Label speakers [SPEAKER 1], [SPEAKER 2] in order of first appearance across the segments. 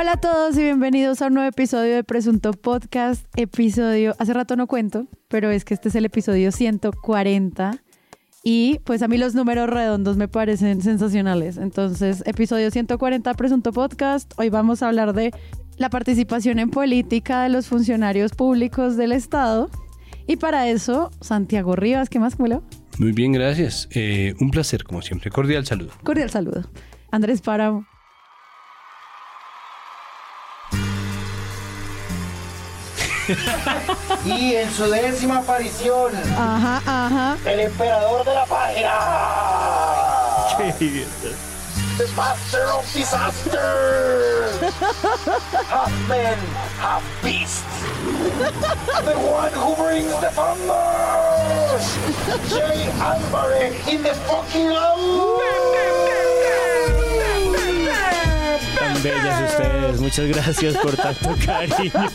[SPEAKER 1] Hola a todos y bienvenidos a un nuevo episodio de Presunto Podcast. Episodio, hace rato no cuento, pero es que este es el episodio 140. Y pues a mí los números redondos me parecen sensacionales. Entonces, episodio 140 Presunto Podcast. Hoy vamos a hablar de la participación en política de los funcionarios públicos del Estado. Y para eso, Santiago Rivas, ¿qué más, Mulo?
[SPEAKER 2] Muy bien, gracias. Eh, un placer, como siempre. Cordial saludo.
[SPEAKER 1] Cordial saludo. Andrés Páramo.
[SPEAKER 3] Y en su décima aparición,
[SPEAKER 1] Ajá, ajá.
[SPEAKER 3] el emperador de la página. The master of disasters. half man, half beast. the one who brings the thunder. Jay Alvarez in the fucking house.
[SPEAKER 4] Tan bellas ustedes, muchas gracias por tanto cariño.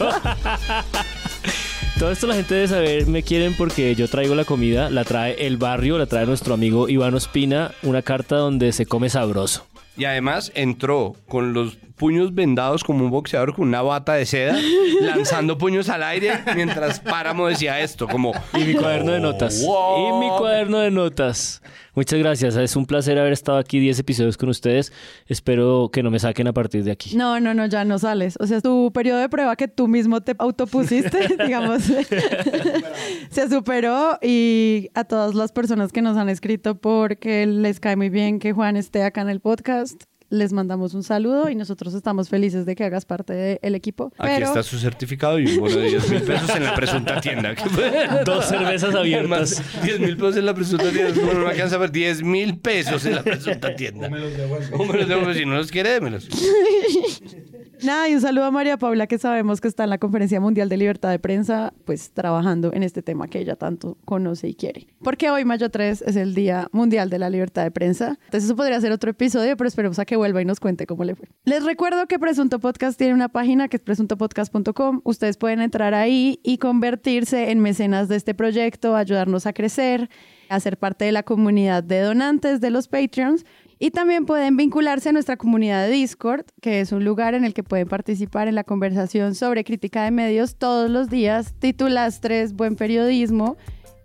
[SPEAKER 4] Todo esto la gente debe saber, me quieren porque yo traigo la comida, la trae el barrio, la trae nuestro amigo Iván Ospina, una carta donde se come sabroso.
[SPEAKER 2] Y además entró con los puños vendados como un boxeador con una bata de seda, lanzando puños al aire mientras Páramo decía esto, como...
[SPEAKER 4] Y mi cuaderno de notas.
[SPEAKER 2] Wow.
[SPEAKER 4] Y mi cuaderno de notas. Muchas gracias, es un placer haber estado aquí 10 episodios con ustedes. Espero que no me saquen a partir de aquí.
[SPEAKER 1] No, no, no, ya no sales. O sea, tu periodo de prueba que tú mismo te autopusiste, digamos, se superó y a todas las personas que nos han escrito porque les cae muy bien que Juan esté acá en el podcast. Les mandamos un saludo y nosotros estamos felices de que hagas parte del equipo.
[SPEAKER 2] Aquí
[SPEAKER 1] Pero
[SPEAKER 2] está su certificado y un bono de 10 mil pesos en la presunta tienda.
[SPEAKER 4] Dos cervezas abiertas.
[SPEAKER 2] 10 mil pesos en la presunta tienda. No me alcanza a ver 10 mil pesos en la presunta tienda. O me los devuelve. Si no los quiere, démelos.
[SPEAKER 1] nada, y un saludo a María Paula que sabemos que está en la Conferencia Mundial de Libertad de Prensa, pues trabajando en este tema que ella tanto conoce y quiere. Porque hoy, mayo 3, es el Día Mundial de la Libertad de Prensa. Entonces eso podría ser otro episodio, pero esperemos a que vuelva y nos cuente cómo le fue. Les recuerdo que Presunto Podcast tiene una página que es presuntopodcast.com. Ustedes pueden entrar ahí y convertirse en mecenas de este proyecto, ayudarnos a crecer, a ser parte de la comunidad de donantes de los Patreons. Y también pueden vincularse a nuestra comunidad de Discord, que es un lugar en el que pueden participar en la conversación sobre crítica de medios todos los días, titulastres, buen periodismo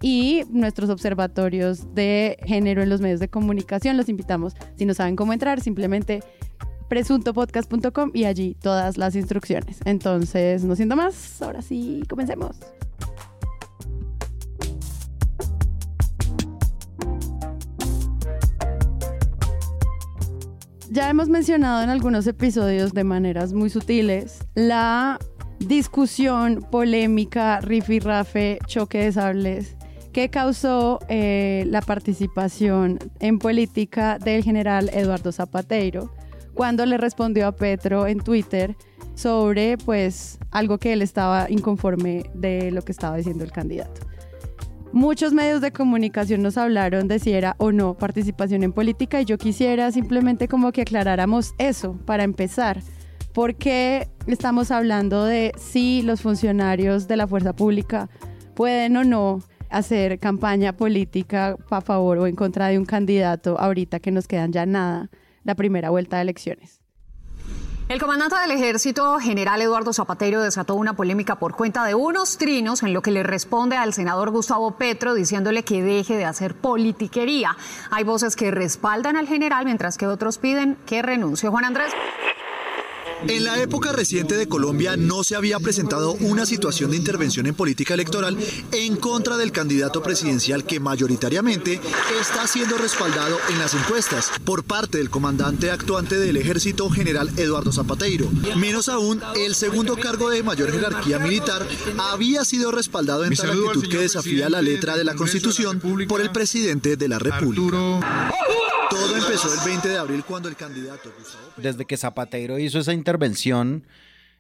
[SPEAKER 1] y nuestros observatorios de género en los medios de comunicación. Los invitamos, si no saben cómo entrar, simplemente presuntopodcast.com y allí todas las instrucciones. Entonces, no siento más, ahora sí, comencemos. Ya hemos mencionado en algunos episodios de maneras muy sutiles la discusión, polémica, rifirrafe, choque de sables que causó eh, la participación en política del general Eduardo Zapateiro cuando le respondió a Petro en Twitter sobre pues algo que él estaba inconforme de lo que estaba diciendo el candidato. Muchos medios de comunicación nos hablaron de si era o no participación en política y yo quisiera simplemente como que aclaráramos eso para empezar. porque estamos hablando de si los funcionarios de la fuerza pública pueden o no hacer campaña política a favor o en contra de un candidato ahorita que nos quedan ya nada la primera vuelta de elecciones?
[SPEAKER 5] El comandante del ejército, general Eduardo Zapatero, desató una polémica por cuenta de unos trinos en lo que le responde al senador Gustavo Petro diciéndole que deje de hacer politiquería. Hay voces que respaldan al general mientras que otros piden que renuncie. Juan Andrés.
[SPEAKER 6] En la época reciente de Colombia no se había presentado una situación de intervención en política electoral en contra del candidato presidencial que mayoritariamente está siendo respaldado en las encuestas por parte del comandante actuante del ejército general Eduardo Zapateiro. Menos aún, el segundo cargo de mayor jerarquía militar había sido respaldado en tal actitud que desafía la letra de la Constitución por el presidente de la República. Todo empezó el 20 de abril cuando el candidato
[SPEAKER 7] desde que Zapateiro hizo esa intervención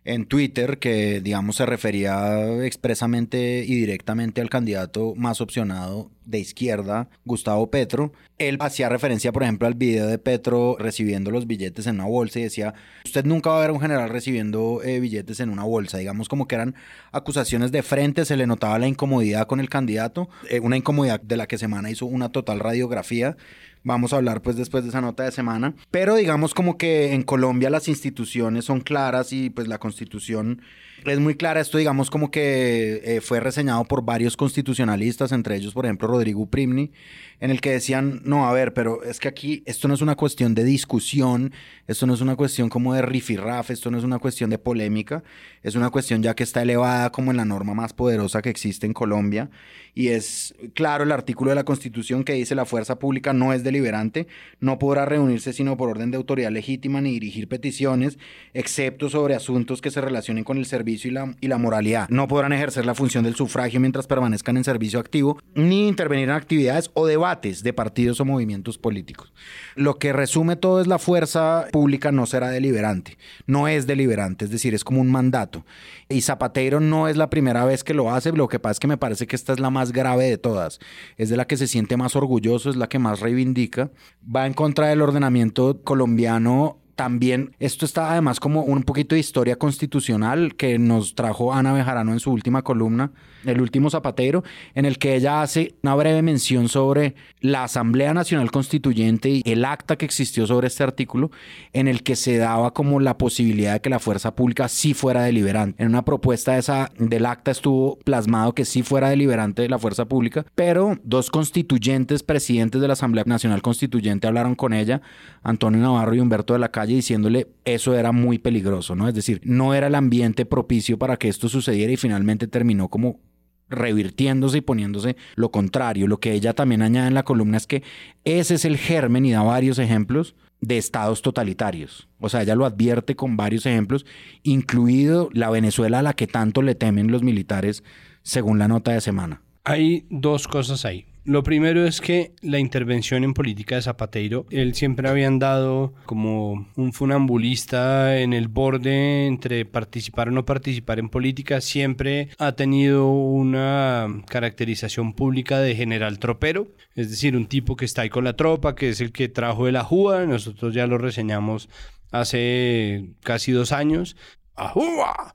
[SPEAKER 7] en Twitter que, digamos, se refería expresamente y directamente al candidato más opcionado de izquierda, Gustavo Petro. Él hacía referencia, por ejemplo, al video de Petro recibiendo los billetes en una bolsa y decía, usted nunca va a ver a un general recibiendo eh, billetes en una bolsa. Digamos como que eran acusaciones de frente, se le notaba la incomodidad con el candidato, eh, una incomodidad de la que Semana hizo una total radiografía Vamos a hablar pues después de esa nota de semana. Pero digamos como que en Colombia las instituciones son claras y pues la constitución es muy clara. Esto digamos como que eh, fue reseñado por varios constitucionalistas, entre ellos por ejemplo Rodrigo Primni, en el que decían, no, a ver, pero es que aquí esto no es una cuestión de discusión, esto no es una cuestión como de rifirraf, esto no es una cuestión de polémica, es una cuestión ya que está elevada como en la norma más poderosa que existe en Colombia. Y es claro el artículo de la Constitución que dice la fuerza pública no es deliberante, no podrá reunirse sino por orden de autoridad legítima ni dirigir peticiones, excepto sobre asuntos que se relacionen con el servicio y la, moralidad. No podrán ejercer la función del sufragio mientras permanezcan en servicio activo, ni intervenir en actividades o debates de partidos o movimientos políticos. Lo que resume todo es la fuerza pública no será deliberante, no es deliberante, es decir, es como un mandato. Y Zapatero no es la primera vez que lo hace, lo que pasa es que me parece que esta es la más grave de todas, es de la que se siente más orgulloso, es la que más reivindica, va en contra del ordenamiento colombiano también esto está además como un poquito de historia constitucional que nos trajo Ana Bejarano en su última columna, El último zapatero, en el que ella hace una breve mención sobre la Asamblea Nacional Constituyente y el acta que existió sobre este artículo, en el que se daba como la posibilidad de que la fuerza pública sí fuera deliberante. En una propuesta esa del acta estuvo plasmado que sí fuera deliberante de la fuerza pública, pero dos constituyentes presidentes de la Asamblea Nacional Constituyente hablaron con ella, Antonio Navarro y Humberto de la Diciéndole eso era muy peligroso, ¿no? Es decir, no era el ambiente propicio para que esto sucediera y finalmente terminó como revirtiéndose y poniéndose lo contrario. Lo que ella también añade en la columna es que ese es el germen y da varios ejemplos de estados totalitarios. O sea, ella lo advierte con varios ejemplos, incluido la Venezuela a la que tanto le temen los militares, según la nota de semana.
[SPEAKER 2] Hay dos cosas ahí. Lo primero es que la intervención en política de Zapatero, él siempre había andado como un funambulista en el borde entre participar o no participar en política, siempre ha tenido una caracterización pública de general tropero, es decir, un tipo que está ahí con la tropa, que es el que trajo de la Júa, nosotros ya lo reseñamos hace casi dos años. ¡Ajúa!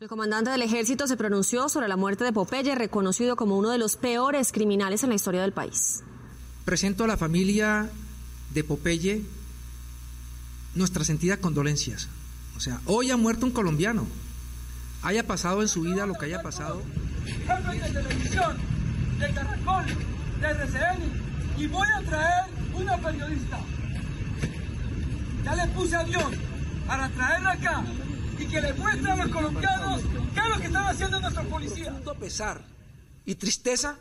[SPEAKER 8] El comandante del ejército se pronunció sobre la muerte de Popeye, reconocido como uno de los peores criminales en la historia del país.
[SPEAKER 9] Presento a la familia de Popeye nuestras sentidas condolencias. O sea, hoy ha muerto un colombiano. Haya pasado en su vida lo que haya pasado.
[SPEAKER 10] Jefe de televisión, de Caracol, de RCN, y voy a traer una periodista. Ya le puse avión para traerla acá y que le muestre a los colombianos qué es lo que están haciendo nuestros policías.
[SPEAKER 9] pesar y tristeza,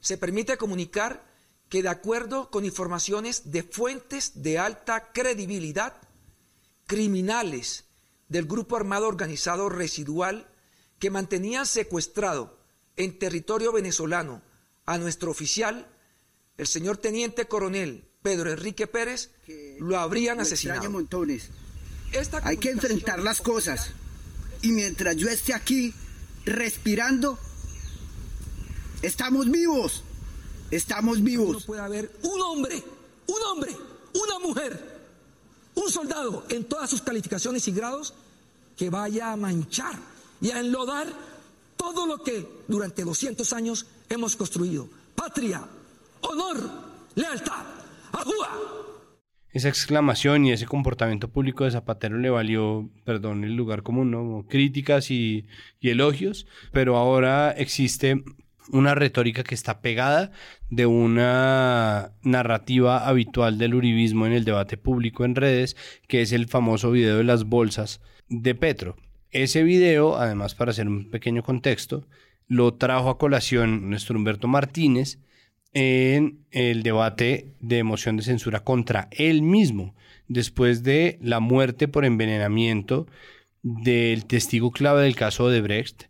[SPEAKER 9] se permite comunicar que de acuerdo con informaciones de fuentes de alta credibilidad, criminales del grupo armado organizado residual que mantenían secuestrado en territorio venezolano a nuestro oficial, el señor teniente coronel Pedro Enrique Pérez, lo habrían asesinado.
[SPEAKER 11] Montones. Hay que enfrentar las cosas. Y mientras yo esté aquí respirando, estamos vivos. Estamos vivos.
[SPEAKER 9] No puede haber un hombre, un hombre, una mujer, un soldado en todas sus calificaciones y grados que vaya a manchar y a enlodar todo lo que durante 200 años hemos construido. Patria, honor, lealtad. ¡Ajúa!
[SPEAKER 2] Esa exclamación y ese comportamiento público de Zapatero le valió, perdón, el lugar común, ¿no? Críticas y, y elogios, pero ahora existe una retórica que está pegada de una narrativa habitual del uribismo en el debate público en redes, que es el famoso video de las bolsas de Petro. Ese video, además para hacer un pequeño contexto, lo trajo a colación nuestro Humberto Martínez en el debate de moción de censura contra él mismo, después de la muerte por envenenamiento del testigo clave del caso de Brecht,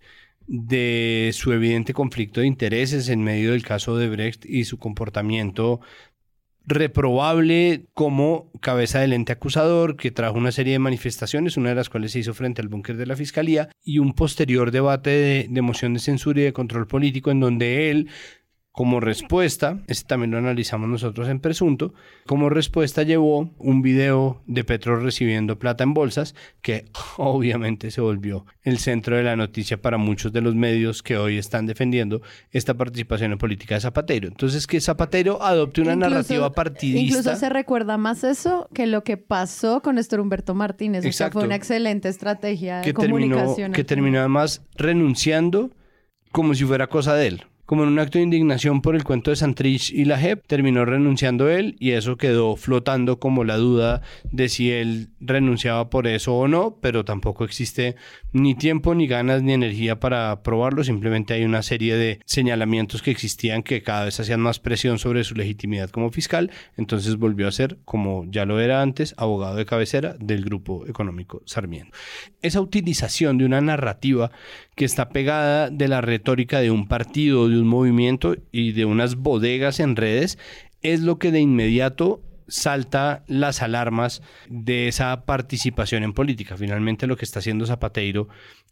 [SPEAKER 2] de su evidente conflicto de intereses en medio del caso de Brecht y su comportamiento reprobable como cabeza del ente acusador, que trajo una serie de manifestaciones, una de las cuales se hizo frente al búnker de la Fiscalía, y un posterior debate de, de moción de censura y de control político en donde él Como respuesta, este también lo analizamos nosotros en Presunto, como respuesta llevó un video de Petro recibiendo plata en bolsas que obviamente se volvió el centro de la noticia para muchos de los medios que hoy están defendiendo esta participación en política de Zapatero. Entonces que Zapatero adopte una
[SPEAKER 1] Incluso-
[SPEAKER 2] narrativa partidista.
[SPEAKER 1] Incluso se recuerda más eso que lo que pasó con Néstor Humberto Martínez. O sea,
[SPEAKER 2] Exacto.
[SPEAKER 1] fue una excelente estrategia de
[SPEAKER 2] que terminó,
[SPEAKER 1] comunicación.
[SPEAKER 2] que terminó además renunciando como si fuera cosa de él. Como en un acto de indignación por el cuento de Santrich y la JEP, terminó renunciando él y eso quedó flotando como la duda de si él renunciaba por eso o no, pero tampoco existe ni tiempo, ni ganas, ni energía para probarlo. Simplemente hay una serie de señalamientos que existían que cada vez hacían más presión sobre su legitimidad como fiscal. Entonces volvió a ser, como ya lo era antes, abogado de cabecera del Grupo Económico Sarmiento. Esa utilización de una narrativa que está pegada de la retórica de un partido, de un movimiento y de unas bodegas en redes, es lo que de inmediato salta las alarmas de esa participación en política. Finalmente lo que está haciendo Zapateiro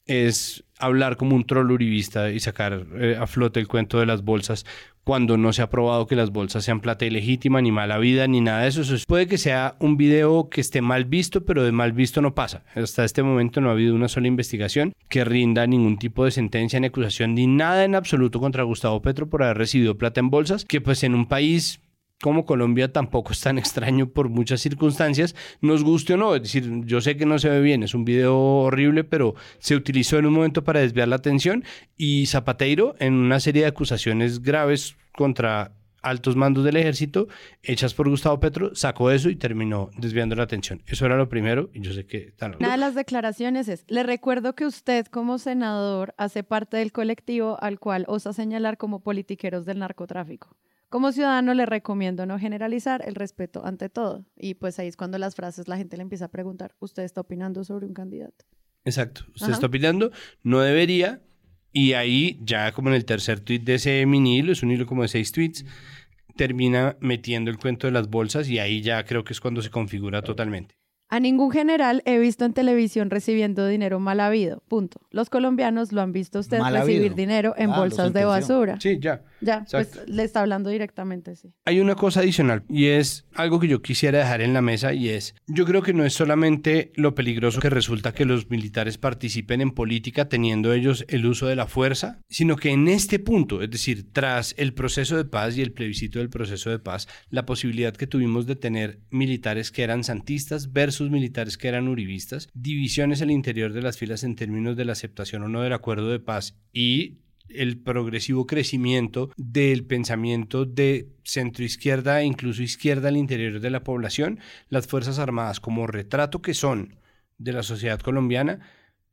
[SPEAKER 2] es hablar como un troll uribista y sacar eh, a flote el cuento de las bolsas cuando no se ha probado que las bolsas sean plata ilegítima, ni mala vida, ni nada de eso. Eso es- puede que sea un video que esté mal visto, pero de mal visto no pasa. Hasta este momento no ha habido una sola investigación que rinda ningún tipo de sentencia ni acusación, ni nada en absoluto contra Gustavo Petro por haber recibido plata en bolsas, que pues en un país como Colombia tampoco es tan extraño por muchas circunstancias, nos guste o no. Es decir, yo sé que no se ve bien, es un video horrible, pero se utilizó en un momento para desviar la atención y Zapateiro, en una serie de acusaciones graves contra altos mandos del ejército, hechas por Gustavo Petro, sacó eso y terminó desviando la atención. Eso era lo primero y yo sé que... tan-
[SPEAKER 1] Una de las declaraciones es, le recuerdo que usted como senador hace parte del colectivo al cual osa señalar como politiqueros del narcotráfico. Como ciudadano le recomiendo no generalizar el respeto ante todo. Y pues ahí es cuando las frases la gente le empieza a preguntar, ¿usted está opinando sobre un candidato?
[SPEAKER 2] Exacto. Usted
[SPEAKER 1] Ajá.
[SPEAKER 2] está opinando, no debería. Y ahí, ya como en el tercer tweet de ese mini hilo, es un hilo como de seis tweets, termina metiendo el cuento de las bolsas y ahí ya creo que es cuando se configura totalmente.
[SPEAKER 1] A ningún general he visto en televisión recibiendo dinero mal habido. Punto. Los colombianos lo han visto usted
[SPEAKER 2] Mal
[SPEAKER 1] recibir
[SPEAKER 2] habido.
[SPEAKER 1] dinero en
[SPEAKER 2] Ah,
[SPEAKER 1] bolsas de basura.
[SPEAKER 2] Sí, ya.
[SPEAKER 1] Ya, pues le está hablando directamente, sí.
[SPEAKER 2] Hay una cosa adicional y es algo que yo quisiera dejar en la mesa y es, yo creo que no es solamente lo peligroso que resulta que los militares participen en política teniendo ellos el uso de la fuerza, sino que en este punto, es decir, tras el proceso de paz y el plebiscito del proceso de paz, la posibilidad que tuvimos de tener militares que eran santistas versus militares que eran uribistas, divisiones al interior de las filas en términos de la aceptación o no del acuerdo de paz y el progresivo crecimiento del pensamiento de centroizquierda e incluso izquierda al interior de la población, las Fuerzas Armadas como retrato que son de la sociedad colombiana,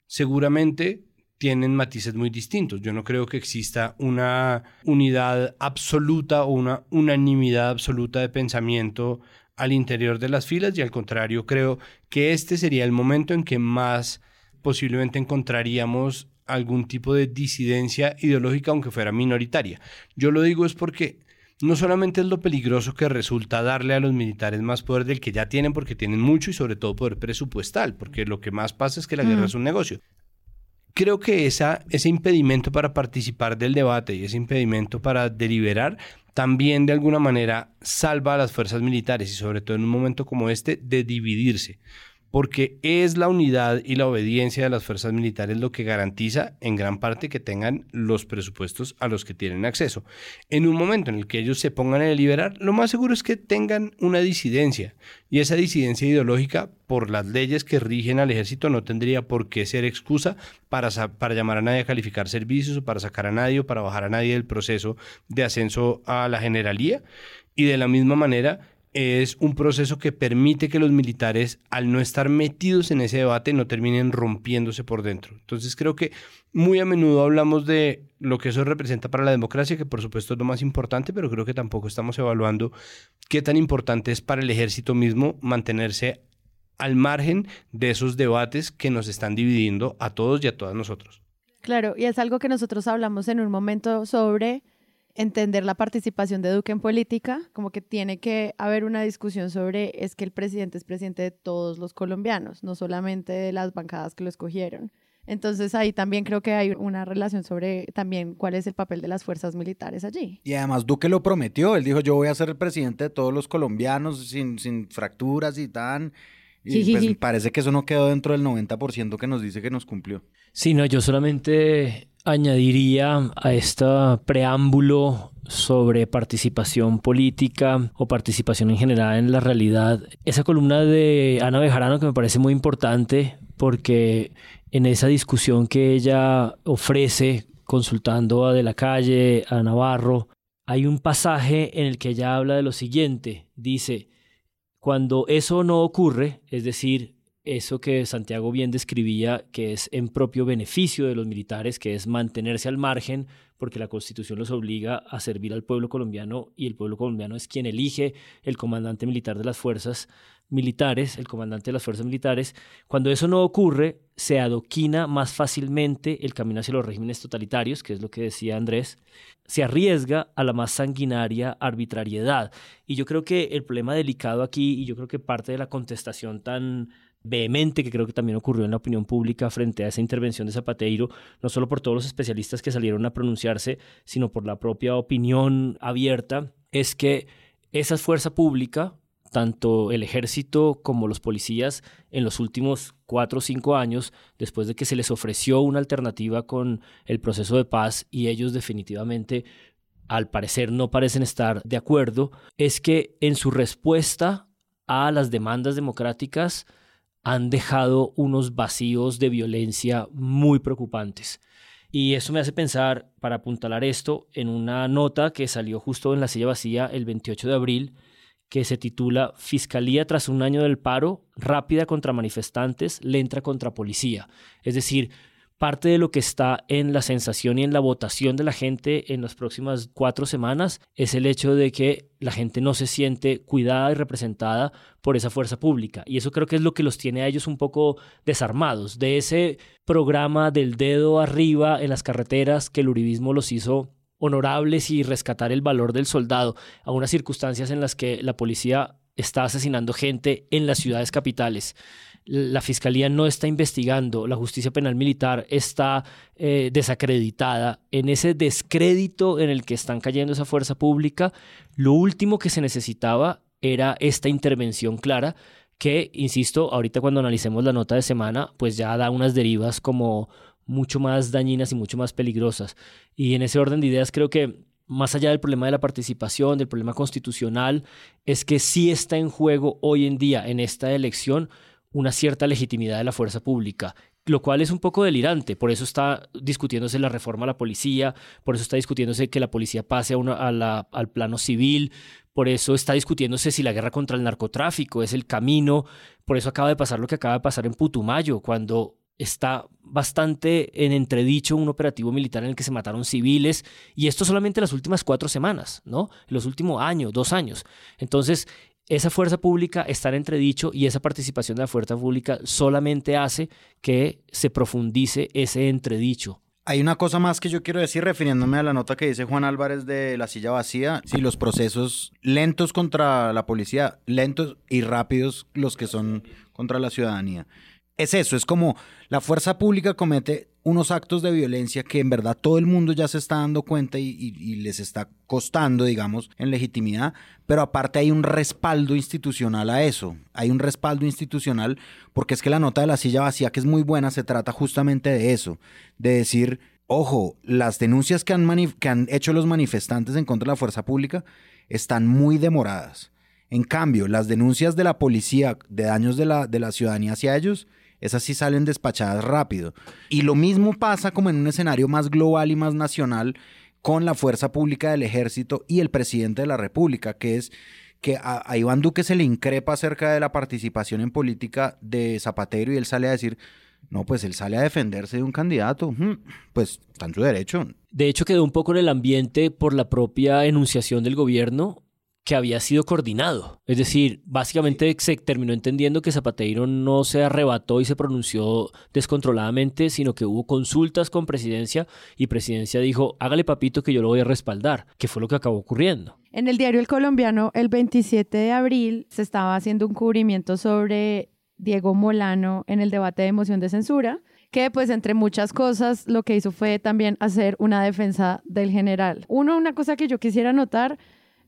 [SPEAKER 2] seguramente tienen matices muy distintos. Yo no creo que exista una unidad absoluta o una unanimidad absoluta de pensamiento al interior de las filas y al contrario creo que este sería el momento en que más posiblemente encontraríamos algún tipo de disidencia ideológica aunque fuera minoritaria. Yo lo digo es porque no solamente es lo peligroso que resulta darle a los militares más poder del que ya tienen porque tienen mucho y sobre todo poder presupuestal, porque lo que más pasa es que la guerra es un negocio. Creo que ese impedimento para participar del debate y ese impedimento para deliberar también de alguna manera salva a las fuerzas militares y sobre todo en un momento como este de dividirse, porque es la unidad y la obediencia de las fuerzas militares lo que garantiza en gran parte que tengan los presupuestos a los que tienen acceso. En un momento en el que ellos se pongan a deliberar, lo más seguro es que tengan una disidencia y esa disidencia ideológica por las leyes que rigen al ejército no tendría por qué ser excusa para, para llamar a nadie a calificar servicios o para sacar a nadie o para bajar a nadie del proceso de ascenso a la generalía. Y de la misma manera, es un proceso que permite que los militares, al no estar metidos en ese debate, no terminen rompiéndose por dentro. Entonces creo que muy a menudo hablamos de lo que eso representa para la democracia, que por supuesto es lo más importante, pero creo que tampoco estamos evaluando qué tan importante es para el ejército mismo mantenerse al margen de esos debates que nos están dividiendo a todos y a todas nosotros.
[SPEAKER 1] Claro, y es algo que nosotros hablamos en un momento sobre entender la participación de Duque en política, como que tiene que haber una discusión sobre es que el presidente es presidente de todos los colombianos, no solamente de las bancadas que lo escogieron. Entonces ahí también creo que hay una relación sobre también cuál es el papel de las fuerzas militares allí.
[SPEAKER 7] Y además Duque lo prometió, él dijo yo voy a ser el presidente de todos los colombianos sin, sin fracturas y tan... Y pues parece que eso no quedó dentro del 90% que nos dice que nos cumplió.
[SPEAKER 4] Sí, no, yo solamente añadiría a este preámbulo sobre participación política o participación en general en la realidad, esa columna de Ana Bejarano que me parece muy importante porque en esa discusión que ella ofrece consultando a De la Calle, a Navarro, hay un pasaje en el que ella habla de lo siguiente, dice, cuando eso no ocurre, es decir, eso que Santiago bien describía, que es en propio beneficio de los militares, que es mantenerse al margen, porque la Constitución los obliga a servir al pueblo colombiano y el pueblo colombiano es quien elige el comandante militar de las fuerzas militares, el comandante de las fuerzas militares. Cuando eso no ocurre, se adoquina más fácilmente el camino hacia los regímenes totalitarios, que es lo que decía Andrés, se arriesga a la más sanguinaria arbitrariedad. Y yo creo que el problema delicado aquí, y yo creo que parte de la contestación tan vehemente que creo que también ocurrió en la opinión pública frente a esa intervención de Zapateiro, no solo por todos los especialistas que salieron a pronunciarse, sino por la propia opinión abierta, es que esa fuerza pública, tanto el ejército como los policías, en los últimos cuatro o cinco años, después de que se les ofreció una alternativa con el proceso de paz y ellos definitivamente al parecer no parecen estar de acuerdo, es que en su respuesta a las demandas democráticas, han dejado unos vacíos de violencia muy preocupantes. Y eso me hace pensar, para apuntalar esto, en una nota que salió justo en la silla vacía el 28 de abril, que se titula Fiscalía tras un año del paro, rápida contra manifestantes, lenta contra policía. Es decir, parte de lo que está en la sensación y en la votación de la gente en las próximas cuatro semanas es el hecho de que la gente no se siente cuidada y representada por esa fuerza pública. Y eso creo que es lo que los tiene a ellos un poco desarmados. De ese programa del dedo arriba en las carreteras que el uribismo los hizo honorables y rescatar el valor del soldado a unas circunstancias en las que la policía está asesinando gente en las ciudades capitales la fiscalía no está investigando, la justicia penal militar está eh, desacreditada, en ese descrédito en el que están cayendo esa fuerza pública, lo último que se necesitaba era esta intervención clara que, insisto, ahorita cuando analicemos la nota de semana, pues ya da unas derivas como mucho más dañinas y mucho más peligrosas. Y en ese orden de ideas creo que más allá del problema de la participación, del problema constitucional, es que sí está en juego hoy en día en esta elección una cierta legitimidad de la fuerza pública, lo cual es un poco delirante. Por eso está discutiéndose la reforma a la policía, por eso está discutiéndose que la policía pase a al plano civil, por eso está discutiéndose si la guerra contra el narcotráfico es el camino, por eso acaba de pasar lo que acaba de pasar en Putumayo, cuando está bastante en entredicho un operativo militar en el que se mataron civiles, y esto solamente en las últimas cuatro semanas, ¿no? En los últimos años, dos años. Entonces, esa fuerza pública está en entredicho y esa participación de la fuerza pública solamente hace que se profundice ese entredicho.
[SPEAKER 7] Hay una cosa más que yo quiero decir refiriéndome a la nota que dice Juan Álvarez de la silla vacía. Si los procesos lentos contra la policía, lentos y rápidos los que son contra la ciudadanía es eso, es como la fuerza pública comete unos actos de violencia que en verdad todo el mundo ya se está dando cuenta y, les está costando, digamos, en legitimidad, pero aparte hay un respaldo institucional a eso, hay un respaldo institucional porque es que la nota de la silla vacía, que es muy buena, se trata justamente de eso, de decir, ojo, las denuncias que han, que han hecho los manifestantes en contra de la fuerza pública están muy demoradas. En cambio, las denuncias de la policía de daños de la, de la ciudadanía hacia ellos, esas sí salen despachadas rápido. Y lo mismo pasa como en un escenario más global y más nacional con la fuerza pública del ejército y el presidente de la República, que es que a, Iván Duque se le increpa acerca de la participación en política de Zapatero y él sale a decir, no, pues él sale a defenderse de un candidato, pues está en su derecho.
[SPEAKER 4] De hecho, quedó un poco en el ambiente por la propia enunciación del gobierno que había sido coordinado. Es decir, básicamente se terminó entendiendo que Zapateiro no se arrebató y se pronunció descontroladamente, sino que hubo consultas con presidencia y presidencia dijo, hágale papito que yo lo voy a respaldar, que fue lo que acabó ocurriendo.
[SPEAKER 1] En el diario El Colombiano, el 27 de abril, se estaba haciendo un cubrimiento sobre Diego Molano en el debate de moción de censura que pues entre muchas cosas lo que hizo fue también hacer una defensa del general. Uno, una cosa que yo quisiera notar,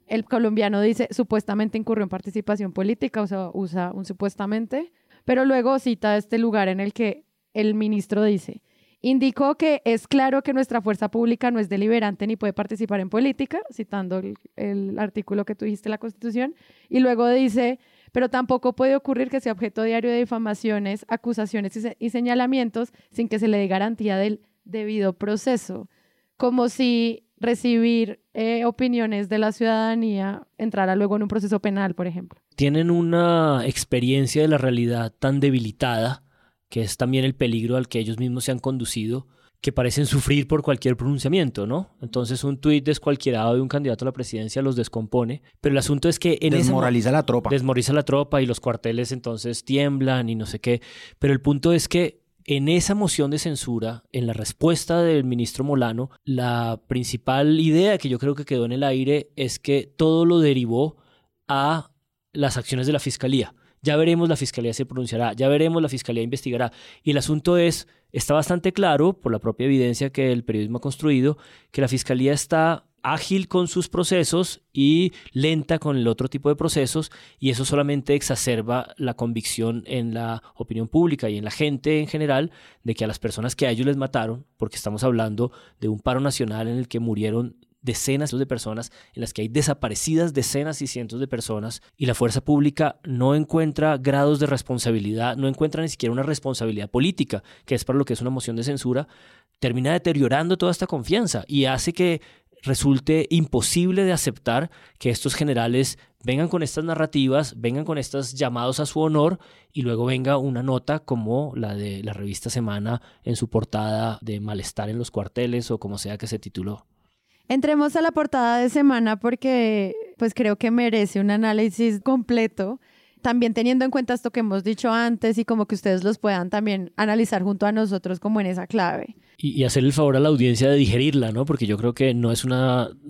[SPEAKER 1] el colombiano dice supuestamente incurrió en participación política, o sea, usa un supuestamente, pero luego cita este lugar en el que el ministro dice, indicó que es claro que nuestra fuerza pública no es deliberante ni puede participar en política, citando el, artículo que tú dijiste la Constitución, y luego dice, pero tampoco puede ocurrir que sea objeto diario de difamaciones, acusaciones y, y señalamientos sin que se le dé garantía del debido proceso, como si recibir eh, opiniones de la ciudadanía entrara luego en un proceso penal, por ejemplo.
[SPEAKER 4] tienen una experiencia de la realidad tan debilitada, que es también el peligro al que ellos mismos se han conducido, que parecen sufrir por cualquier pronunciamiento, ¿no? Entonces un tuit descualquierado de un candidato a la presidencia los descompone, pero el asunto es que en esa
[SPEAKER 7] Desmoraliza la tropa.
[SPEAKER 4] desmoraliza la tropa y los cuarteles entonces tiemblan y no sé qué, pero el punto es que en esa moción de censura, en la respuesta del ministro Molano, la principal idea que yo creo que quedó en el aire es que todo lo derivó a las acciones de la fiscalía. Ya veremos, la fiscalía se pronunciará, ya veremos, la fiscalía investigará. Y el asunto es, está bastante claro, por la propia evidencia que el periodismo ha construido, que la fiscalía está ágil con sus procesos y lenta con el otro tipo de procesos y eso solamente exacerba la convicción en la opinión pública y en la gente en general de que a las personas que a ellos les mataron, porque estamos hablando de un paro nacional en el que murieron decenas de personas, en las que hay desaparecidas decenas y cientos de personas y la fuerza pública no encuentra grados de responsabilidad, no encuentra ni siquiera una responsabilidad política, que es para lo que es una moción de censura, termina deteriorando toda esta confianza y hace que resulte imposible de aceptar que estos generales vengan con estas narrativas, vengan con estos llamados a su honor y luego venga una nota como la de la revista Semana en su portada de malestar en los cuarteles o como sea que se tituló.
[SPEAKER 1] Entremos a la portada de semana porque pues creo que merece un análisis completo, también teniendo en cuenta esto que hemos dicho antes y como que ustedes los puedan también analizar junto a nosotros como en esa clave.
[SPEAKER 4] Y, y hacer el favor a la audiencia de digerirla, ¿no? Porque yo creo que no es un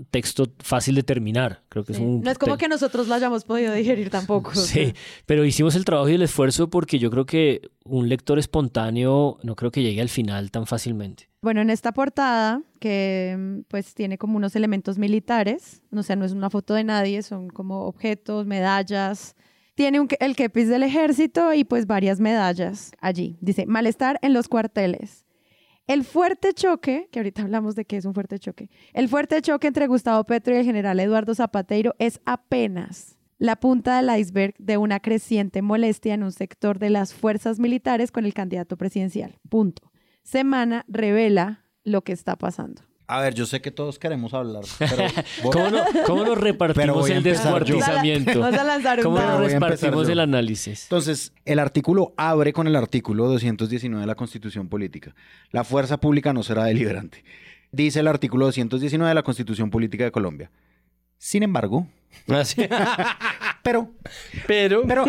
[SPEAKER 4] texto fácil de terminar. Creo que es un
[SPEAKER 1] No es como que nosotros lo hayamos podido digerir tampoco.
[SPEAKER 4] Sí, pero hicimos el trabajo y el esfuerzo porque yo creo que un lector espontáneo no creo que llegue al final tan fácilmente.
[SPEAKER 1] Bueno, en esta portada, que pues tiene como unos elementos militares, o sea, no es una foto de nadie, son como objetos, medallas. Tiene un, el kepis del ejército y pues varias medallas allí. Dice, malestar en los cuarteles. El fuerte choque, que ahorita hablamos de qué es un fuerte choque, el fuerte choque entre Gustavo Petro y el general Eduardo Zapateiro es apenas la punta del iceberg de una creciente molestia en un sector de las fuerzas militares con el candidato presidencial. Punto. Semana revela lo que está pasando.
[SPEAKER 7] A ver, yo sé que todos queremos hablar, pero...
[SPEAKER 4] ¿Cómo, no- cómo nos repartimos el descuartizamiento?
[SPEAKER 1] Vamos a lanzar un
[SPEAKER 4] ¿Cómo nos repartimos el análisis?
[SPEAKER 7] Entonces, el artículo abre con el artículo 219 de la Constitución Política. La fuerza pública no será deliberante. Dice el artículo 219 de la Constitución Política de Colombia. Sin embargo,
[SPEAKER 2] Así.
[SPEAKER 7] pero,
[SPEAKER 2] Pero,
[SPEAKER 7] pero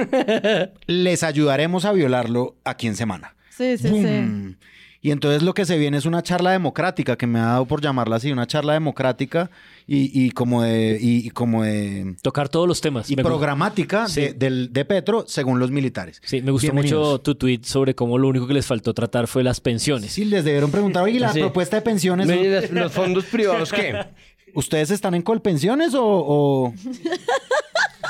[SPEAKER 7] les ayudaremos a violarlo aquí en semana.
[SPEAKER 1] Sí, sí, sí.
[SPEAKER 7] Y entonces lo que se viene es una charla democrática, que me ha dado por llamarla así, una charla democrática y, y como de, y, y como de
[SPEAKER 4] Tocar todos los temas.
[SPEAKER 7] y
[SPEAKER 4] Me
[SPEAKER 7] programática
[SPEAKER 4] Sí.
[SPEAKER 7] de, del- de Petro según los militares.
[SPEAKER 4] Sí, me gustó mucho tu tweet sobre cómo lo único que les faltó tratar fue las pensiones.
[SPEAKER 7] Sí, les debieron preguntar, oye, la
[SPEAKER 2] Sí.
[SPEAKER 7] propuesta de pensiones,
[SPEAKER 2] y los fondos privados, ¿qué?
[SPEAKER 7] ¿ustedes están en Colpensiones o, o-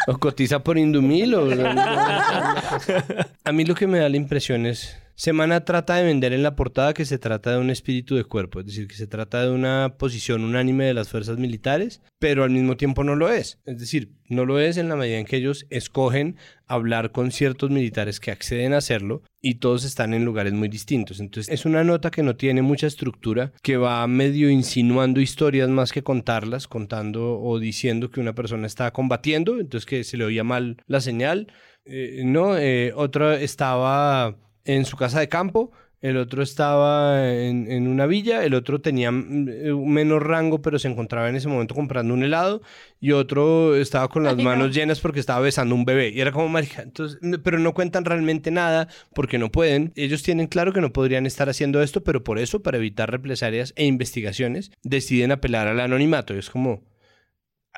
[SPEAKER 2] ¿O cotiza por Indumil? O... A mí lo que me da la impresión es... Semana trata de vender en la portada que se trata de un espíritu de cuerpo, es decir, que se trata de una posición unánime de las fuerzas militares, pero al mismo tiempo no lo es. Es decir, no lo es en la medida en que ellos escogen hablar con ciertos militares que acceden a hacerlo y todos están en lugares muy distintos. Entonces es una nota que no tiene mucha estructura, que va medio insinuando historias más que contarlas, contando o diciendo que una persona está combatiendo, entonces que se le oía mal la señal. Eh, no, eh, otro estaba en su casa de campo, el otro estaba en, en una villa, el otro tenía mm, eh, un menor rango, pero se encontraba en ese momento comprando un helado, y otro estaba con las
[SPEAKER 1] Ay, no.
[SPEAKER 2] manos llenas porque estaba besando un bebé. Y era como, marica, entonces, pero no cuentan realmente nada porque no pueden. Ellos tienen claro que no podrían estar haciendo esto, pero por eso, para evitar represalias e investigaciones, deciden apelar al anonimato. Y es como,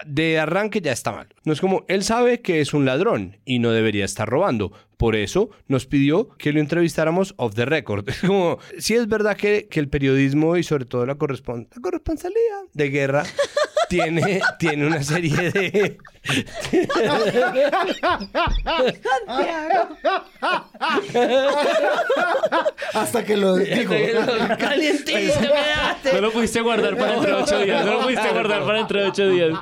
[SPEAKER 2] de arranque ya está mal. No es como, él sabe que es un ladrón y no debería estar robando. Por eso nos pidió que lo entrevistáramos off the record. Es como, sí es verdad que, que el periodismo y sobre todo la, correspon la corresponsalía de guerra tiene, tiene una serie de...
[SPEAKER 7] Hasta que lo dijo.
[SPEAKER 4] Calientito, No lo pudiste guardar para dentro de ocho días. No lo pudiste guardar para dentro de ocho días.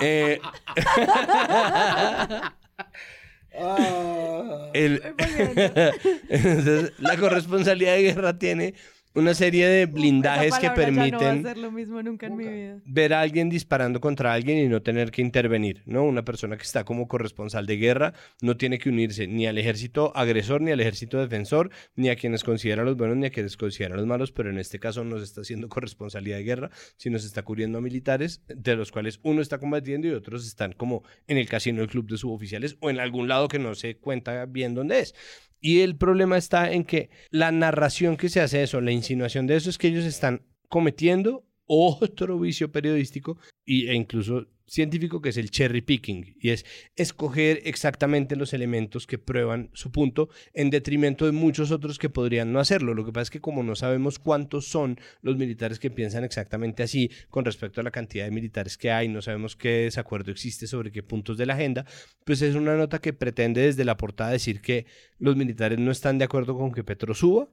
[SPEAKER 2] Eh, el- Entonces, la corresponsabilidad de guerra tiene una serie de blindajes que
[SPEAKER 1] palabra ya no va a
[SPEAKER 2] permiten
[SPEAKER 1] ser lo mismo nunca en mi vida.
[SPEAKER 2] ver a alguien disparando contra alguien y no tener que intervenir, ¿no? Una persona que está como corresponsal de guerra no tiene que unirse ni al ejército agresor, ni al ejército defensor, ni a quienes considera los buenos, ni a quienes considera los malos, pero en este caso no se está haciendo corresponsalidad de guerra, sino se está cubriendo a militares, de los cuales uno está combatiendo y otros están como en el casino del club de suboficiales o en algún lado que no se cuenta bien dónde es. Y el problema está en que la narración que se hace de eso, la insinuación de eso es que ellos están cometiendo otro vicio periodístico y- e incluso científico que es el cherry picking y es escoger exactamente los elementos que prueban su punto en detrimento de muchos otros que podrían no hacerlo. Lo que pasa es que como no sabemos cuántos son los militares que piensan exactamente así con respecto a la cantidad de militares que hay, no sabemos qué desacuerdo existe sobre qué puntos de la agenda, pues es una nota que pretende desde la portada decir que los militares no están de acuerdo con que Petro suba,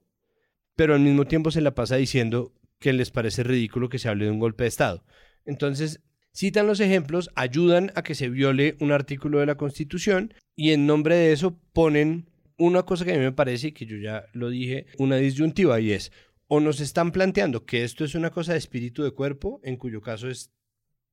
[SPEAKER 2] pero al mismo tiempo se la pasa diciendo que les parece ridículo que se hable de un golpe de Estado. Entonces, citan los ejemplos, ayudan a que se viole un artículo de la Constitución y en nombre de eso ponen una cosa que a mí me parece, que yo ya lo dije, una disyuntiva y es, o nos están planteando que esto es una cosa de espíritu de cuerpo, en cuyo caso es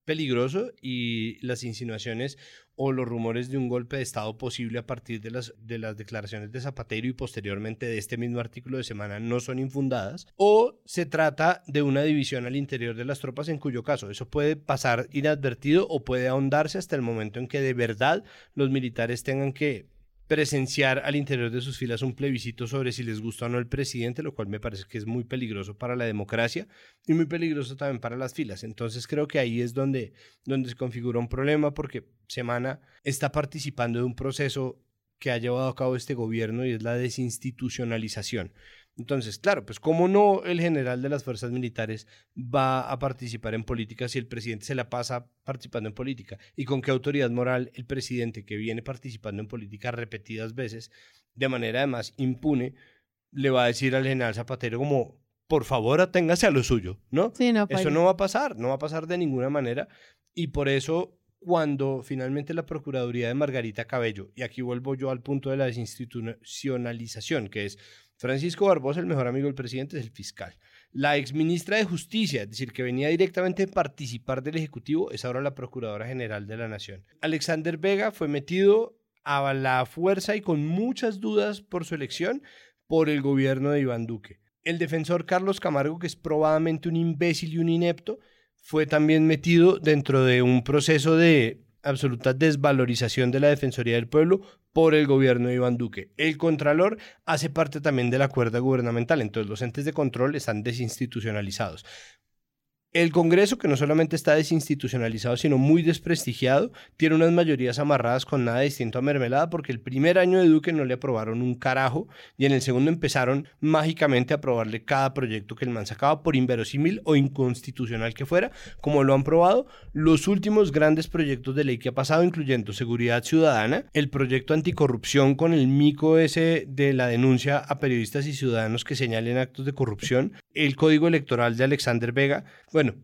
[SPEAKER 2] peligroso y las insinuaciones o los rumores de un golpe de Estado posible a partir de las, de las declaraciones de Zapatero y posteriormente de este mismo artículo de semana no son infundadas, o se trata de una división al interior de las tropas en cuyo caso eso puede pasar inadvertido o puede ahondarse hasta el momento en que de verdad los militares tengan que presenciar al interior de sus filas un plebiscito sobre si les gusta o no el presidente, lo cual me parece que es muy peligroso para la democracia y muy peligroso también para las filas. Entonces creo que ahí es donde, donde se configura un problema porque Semana está participando de un proceso que ha llevado a cabo este gobierno y es la desinstitucionalización. Entonces, claro, pues cómo no el general de las fuerzas militares va a participar en política si el presidente se la pasa participando en política y con qué autoridad moral el presidente que viene participando en política repetidas veces, de manera además impune, le va a decir al general Zapatero como, por favor, aténgase a lo suyo, ¿no?
[SPEAKER 1] Sí, no,
[SPEAKER 2] Eso no va a pasar, no va a pasar de ninguna manera. Y por eso cuando finalmente la Procuraduría de Margarita Cabello, y aquí vuelvo yo al punto de la desinstitucionalización, que es Francisco Barbosa, el mejor amigo del presidente, es el fiscal. La exministra de Justicia, es decir, que venía directamente a participar del Ejecutivo, es ahora la Procuradora General de la Nación. Alexander Vega fue metido a la fuerza y con muchas dudas por su elección por el gobierno de Iván Duque. El defensor Carlos Camargo, que es probablemente un imbécil y un inepto, fue también metido dentro de un proceso de absoluta desvalorización de la Defensoría del Pueblo por el gobierno de Iván Duque. El Contralor hace parte también de la cuerda gubernamental, entonces los entes de control están desinstitucionalizados. El Congreso, que no solamente está desinstitucionalizado, sino muy desprestigiado, tiene unas mayorías amarradas con nada distinto a mermelada, porque el primer año de Duque no le aprobaron un carajo, y en el segundo empezaron mágicamente a aprobarle cada proyecto que el man sacaba, por inverosímil o inconstitucional que fuera, como lo han probado los últimos grandes proyectos de ley que ha pasado, incluyendo seguridad ciudadana, el proyecto anticorrupción con el mico ese de la denuncia a periodistas y ciudadanos que señalen actos de corrupción, el código electoral de Alexander Vega,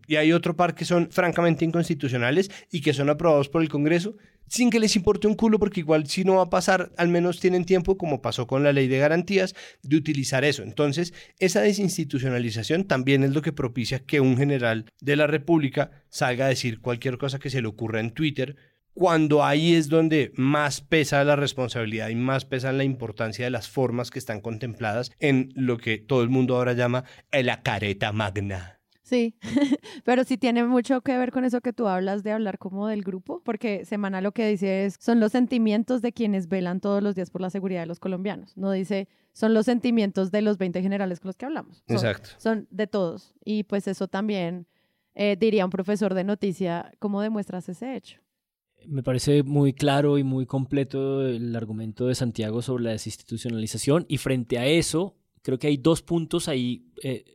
[SPEAKER 2] y hay otro par que son francamente inconstitucionales y que son aprobados por el Congreso sin que les importe un culo, porque igual si no va a pasar, al menos tienen tiempo, como pasó con la ley de garantías, de utilizar eso. Entonces, esa desinstitucionalización también es lo que propicia que un general de la República salga a decir cualquier cosa que se le ocurra en Twitter, cuando ahí es donde más pesa la responsabilidad y más pesa la importancia de las formas que están contempladas en lo que todo el mundo ahora llama la careta magna.
[SPEAKER 1] Sí, pero sí tiene mucho que ver con eso que tú hablas de hablar como del grupo, porque Semana lo que dice es, son los sentimientos de quienes velan todos los días por la seguridad de los colombianos. No dice, son los sentimientos de los 20 generales con los que hablamos. Son-
[SPEAKER 2] Exacto.
[SPEAKER 1] Son de todos. Y pues eso también eh, diría un profesor de noticia, ¿cómo demuestras ese hecho?
[SPEAKER 4] Me parece muy claro y muy completo el argumento de Santiago sobre la desinstitucionalización y frente a eso creo que hay dos puntos ahí, eh,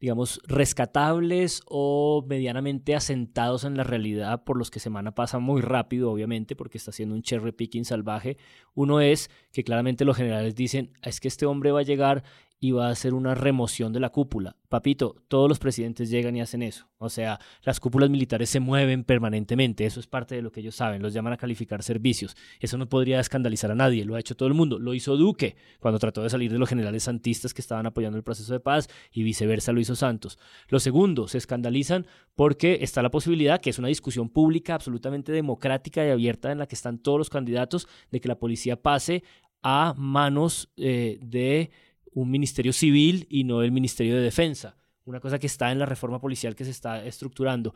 [SPEAKER 4] digamos, rescatables o medianamente asentados en la realidad por los que Semana pasa muy rápido, obviamente, porque está haciendo un cherry picking salvaje. Uno es que claramente los generales dicen, es que este hombre va a llegar y va a hacer una remoción de la cúpula. Papito, todos los presidentes llegan y hacen eso. O sea, las cúpulas militares se mueven permanentemente. Eso es parte de lo que ellos saben. Los llaman a calificar servicios. Eso no podría escandalizar a nadie. Lo ha hecho todo el mundo. Lo hizo Duque cuando trató de salir de los generales santistas que estaban apoyando el proceso de paz y viceversa lo hizo Santos. Lo segundo, se escandalizan porque está la posibilidad, que es una discusión pública absolutamente democrática y abierta en la que están todos los candidatos, de que la policía pase a manos eh, de un ministerio civil y no el ministerio de defensa. Una cosa que está en la reforma policial que se está estructurando.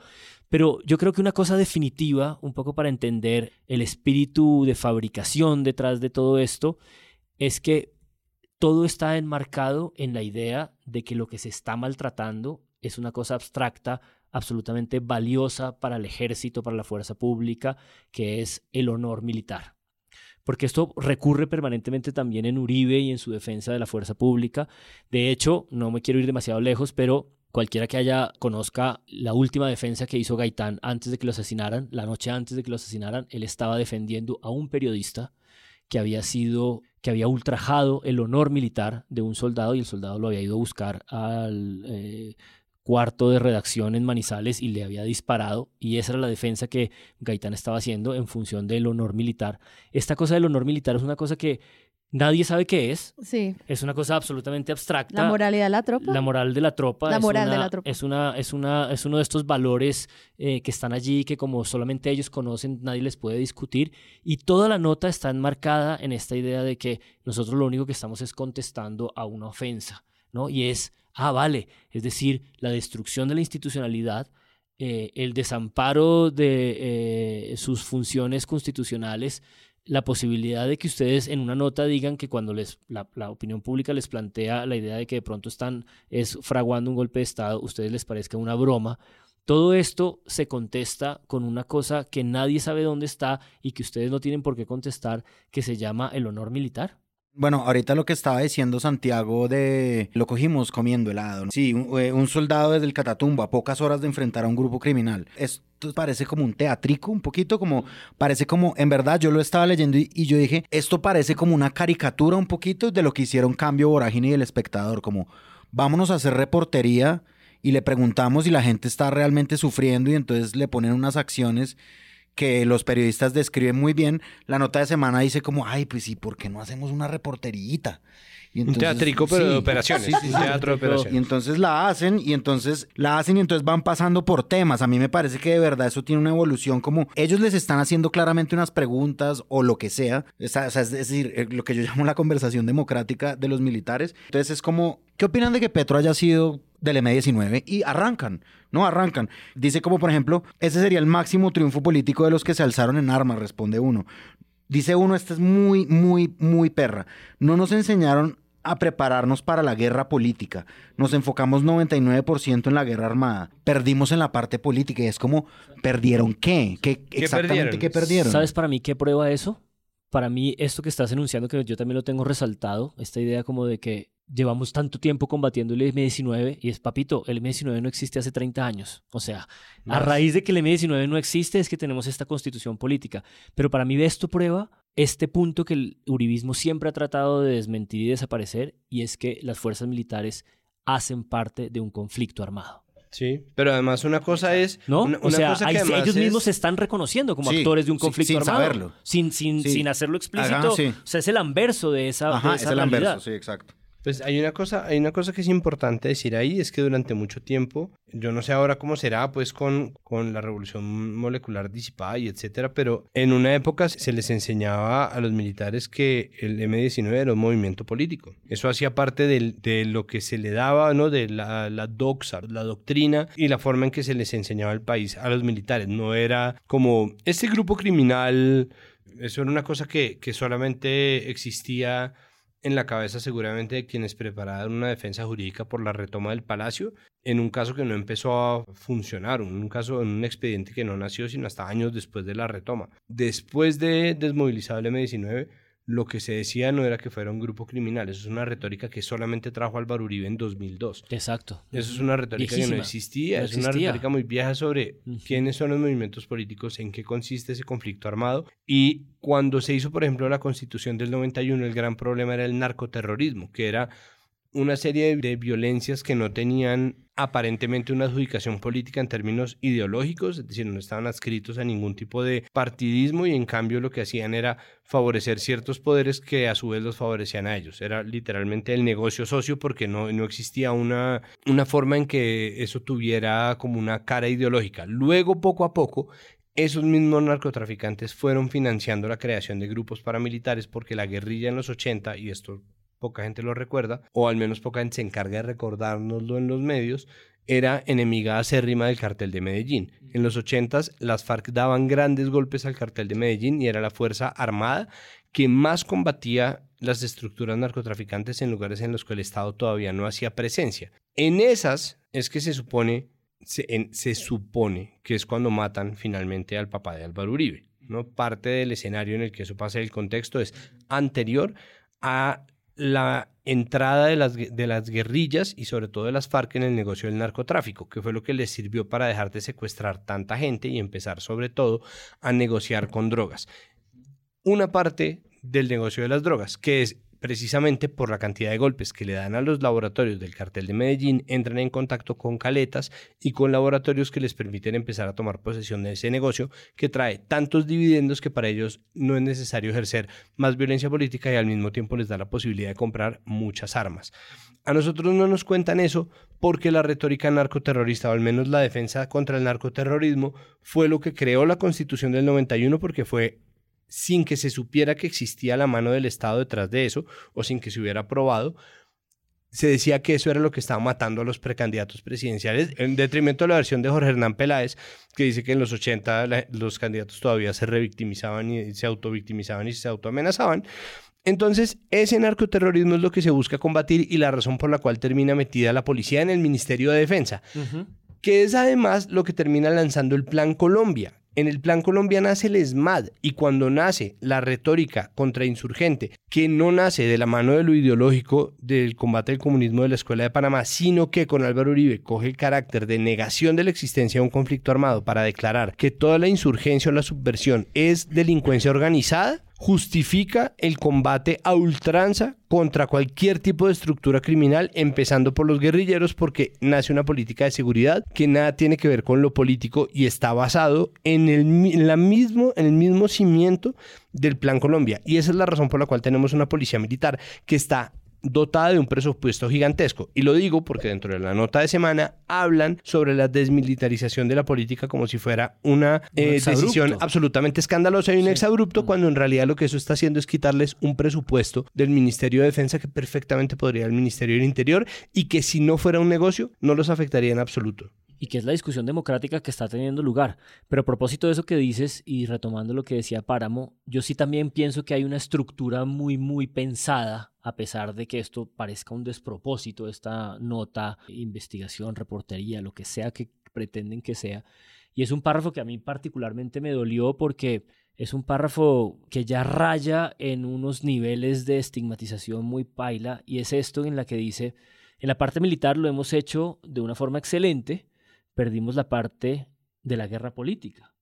[SPEAKER 4] Pero yo creo que una cosa definitiva, un poco para entender el espíritu de fabricación detrás de todo esto, es que todo está enmarcado en la idea de que lo que se está maltratando es una cosa abstracta, absolutamente valiosa para el ejército, para la fuerza pública, que es el honor militar porque esto recurre permanentemente también en Uribe y en su defensa de la fuerza pública. De hecho, no me quiero ir demasiado lejos, pero cualquiera que haya conozca la última defensa que hizo Gaitán antes de que lo asesinaran, la noche antes de que lo asesinaran, él estaba defendiendo a un periodista que había sido que había ultrajado el honor militar de un soldado y el soldado lo había ido a buscar al eh, cuarto de redacción en Manizales y le había disparado y esa era la defensa que Gaitán estaba haciendo en función del honor militar. Esta cosa del honor militar es una cosa que nadie sabe qué es.
[SPEAKER 1] Sí.
[SPEAKER 4] Es una cosa absolutamente abstracta.
[SPEAKER 1] La moralidad de la tropa.
[SPEAKER 4] La moral de la tropa.
[SPEAKER 1] La moral
[SPEAKER 4] una,
[SPEAKER 1] de la tropa.
[SPEAKER 4] Es, una, es, una, es uno de estos valores eh, que están allí, que como solamente ellos conocen, nadie les puede discutir. Y toda la nota está enmarcada en esta idea de que nosotros lo único que estamos es contestando a una ofensa, ¿no? Y es Ah, vale, es decir, la destrucción de la institucionalidad, eh, el desamparo de eh, sus funciones constitucionales, la posibilidad de que ustedes en una nota digan que cuando les, la, opinión pública les plantea la idea de que de pronto están es fraguando un golpe de Estado, ustedes les parezca una broma. Todo esto se contesta con una cosa que nadie sabe dónde está y que ustedes no tienen por qué contestar, que se llama el honor militar.
[SPEAKER 7] Bueno, ahorita lo que estaba diciendo Santiago de lo cogimos comiendo helado. Sí, eh, un, soldado desde el Catatumbo a pocas horas de enfrentar a un grupo criminal. Esto parece como un teatrico, un poquito como, parece como, en verdad yo lo estaba leyendo y, y yo dije, esto parece como una caricatura un poquito de lo que hicieron Cambio Vorágine y el espectador, como vámonos a hacer reportería y le preguntamos si la gente está realmente sufriendo y entonces le ponen unas acciones que los periodistas describen muy bien. La nota de semana dice como, ay, pues sí, ¿por qué no hacemos una reporterita?
[SPEAKER 2] Y un teatrico, pero de operaciones. Sí, teatro de operaciones.
[SPEAKER 7] Y entonces la hacen, y entonces la hacen, y entonces van pasando por temas. A mí me parece que de verdad eso tiene una evolución como ellos les están haciendo claramente unas preguntas o lo que sea. O sea, es decir, eh, lo que yo llamo la conversación democrática de los militares. Entonces es como, ¿qué opinan de que Petro haya sido del M19 y arrancan, ¿no? Arrancan. Dice como, por ejemplo, ese sería el máximo triunfo político de los que se alzaron en armas, responde uno. Dice uno, esta es muy, muy, muy perra. No nos enseñaron a prepararnos para la guerra política. Nos enfocamos 99% en la guerra armada. Perdimos en la parte política y es como, ¿perdieron qué? ¿Qué, exactamente perdieron? qué perdieron?
[SPEAKER 4] ¿Sabes para mí qué prueba eso? Para mí esto que estás enunciando, que yo también lo tengo resaltado, esta idea como de que llevamos tanto tiempo combatiendo el M19 y es, papito, el M19 no existe hace 30 años. O sea, a raíz de que el M19 no existe es que tenemos esta constitución política. Pero para mí esto prueba este punto que el uribismo siempre ha tratado de desmentir y desaparecer, y es que las fuerzas militares hacen parte de un conflicto armado.
[SPEAKER 2] Sí, pero además una cosa es...
[SPEAKER 4] ¿No? o sea, ellos mismos se están reconociendo como actores de un conflicto sin, armado. Saberlo. Sin, sin, sin hacerlo explícito. o sea, es el anverso de esa,
[SPEAKER 7] Ajá, es el anverso, sí, exacto.
[SPEAKER 2] Pues hay una cosa, hay una cosa que es importante decir ahí, es que durante mucho tiempo, yo no sé ahora cómo será pues con, con la revolución molecular disipada y etcétera, pero en una época se les enseñaba a los militares que el M19 era un movimiento político. Eso hacía parte de, lo que se le daba, ¿no? De la, la doxa, la doctrina y la forma en que se les enseñaba al país a los militares. No era como este grupo criminal, eso era una cosa que, que solamente existía en la cabeza seguramente de quienes prepararon una defensa jurídica por la retoma del palacio, en un caso que no empezó a funcionar, en un caso, en un expediente que no nació sino hasta años después de la retoma. Después de desmovilizado el M-19, lo que se decía no era que fuera un grupo criminal, eso es una retórica que solamente trajo Álvaro Uribe en 2002.
[SPEAKER 4] Exacto.
[SPEAKER 2] Eso es una retórica que no existía,
[SPEAKER 4] No
[SPEAKER 2] es una retórica muy vieja sobre quiénes son los movimientos políticos, en qué consiste ese conflicto armado. Y cuando se hizo, por ejemplo, la constitución del 91, el gran problema era el narcoterrorismo, que era una serie de, violencias que no tenían aparentemente una adjudicación política en términos ideológicos, es decir, no estaban adscritos a ningún tipo de partidismo y en cambio lo que hacían era favorecer ciertos poderes que a su vez los favorecían a ellos. Era literalmente el negocio socio porque no, no existía una, una forma en que eso tuviera como una cara ideológica. Luego, poco a poco, esos mismos narcotraficantes fueron financiando la creación de grupos paramilitares porque la guerrilla en los 80, y esto poca gente lo recuerda, o al menos poca gente se encarga de recordárnoslo en los medios, era enemiga acérrima del cartel de Medellín. En los 80 las FARC daban grandes golpes al cartel de Medellín y era la fuerza armada que más combatía las estructuras narcotraficantes en lugares en los que el Estado todavía no hacía presencia. En esas es que se supone, se, en- se supone que es cuando matan finalmente al papá de Álvaro Uribe. ¿no? Parte del escenario en el que eso pasa, el contexto es anterior a la entrada de las, de las guerrillas y sobre todo de las FARC en el negocio del narcotráfico, que fue lo que les sirvió para dejar de secuestrar tanta gente y empezar sobre todo a negociar con drogas. Una parte del negocio de las drogas, que es precisamente por la cantidad de golpes que le dan a los laboratorios del cartel de Medellín, entran en contacto con caletas y con laboratorios que les permiten empezar a tomar posesión de ese negocio que trae tantos dividendos que para ellos no es necesario ejercer más violencia política y al mismo tiempo les da la posibilidad de comprar muchas armas. A nosotros no nos cuentan eso porque la retórica narcoterrorista, o al menos la defensa contra el narcoterrorismo, fue lo que creó la constitución del 91 porque fue sin que se supiera que existía la mano del Estado detrás de eso o sin que se hubiera probado, se decía que eso era lo que estaba matando a los precandidatos presidenciales, en detrimento de la versión de Jorge Hernán Peláez, que dice que en los 80 la- los candidatos todavía se revictimizaban y se autovictimizaban y se autoamenazaban. Entonces, ese narcoterrorismo es lo que se busca combatir y la razón por la cual termina metida la policía en el Ministerio de Defensa que es además lo que termina lanzando el Plan Colombia. En el Plan Colombia nace el ESMAD y cuando nace la retórica contrainsurgente, que no nace de la mano de lo ideológico del combate del comunismo de la Escuela de Panamá, sino que con Álvaro Uribe coge el carácter de negación de la existencia de un conflicto armado para declarar que toda la insurgencia o la subversión es delincuencia organizada, justifica el combate a ultranza contra cualquier tipo de estructura criminal, empezando por los guerrilleros, porque nace una política de seguridad que nada tiene que ver con lo político y está basado en el, mismo, en el mismo cimiento del Plan Colombia. Y esa es la razón por la cual tenemos una policía militar que está dotada de un presupuesto gigantesco. Y lo digo porque dentro de la nota de semana hablan sobre la desmilitarización de la política como si fuera una eh, decisión absolutamente escandalosa y un exabrupto, cuando en realidad lo que eso está haciendo es quitarles un presupuesto del Ministerio de Defensa que perfectamente podría el Ministerio del Interior y que si no fuera un negocio no los afectaría en absoluto.
[SPEAKER 4] Y que es la discusión democrática que está teniendo lugar. Pero a propósito de eso que dices y retomando lo que decía Páramo, yo sí también pienso que hay una estructura muy, muy pensada, a pesar de que esto parezca un despropósito, esta nota, investigación, reportería, lo que sea que pretenden que sea. Y es un párrafo que a mí particularmente me dolió porque es un párrafo que ya raya en unos niveles de estigmatización muy paila y es esto en la que dice, en la parte militar lo hemos hecho de una forma excelente, perdimos la parte de la guerra política.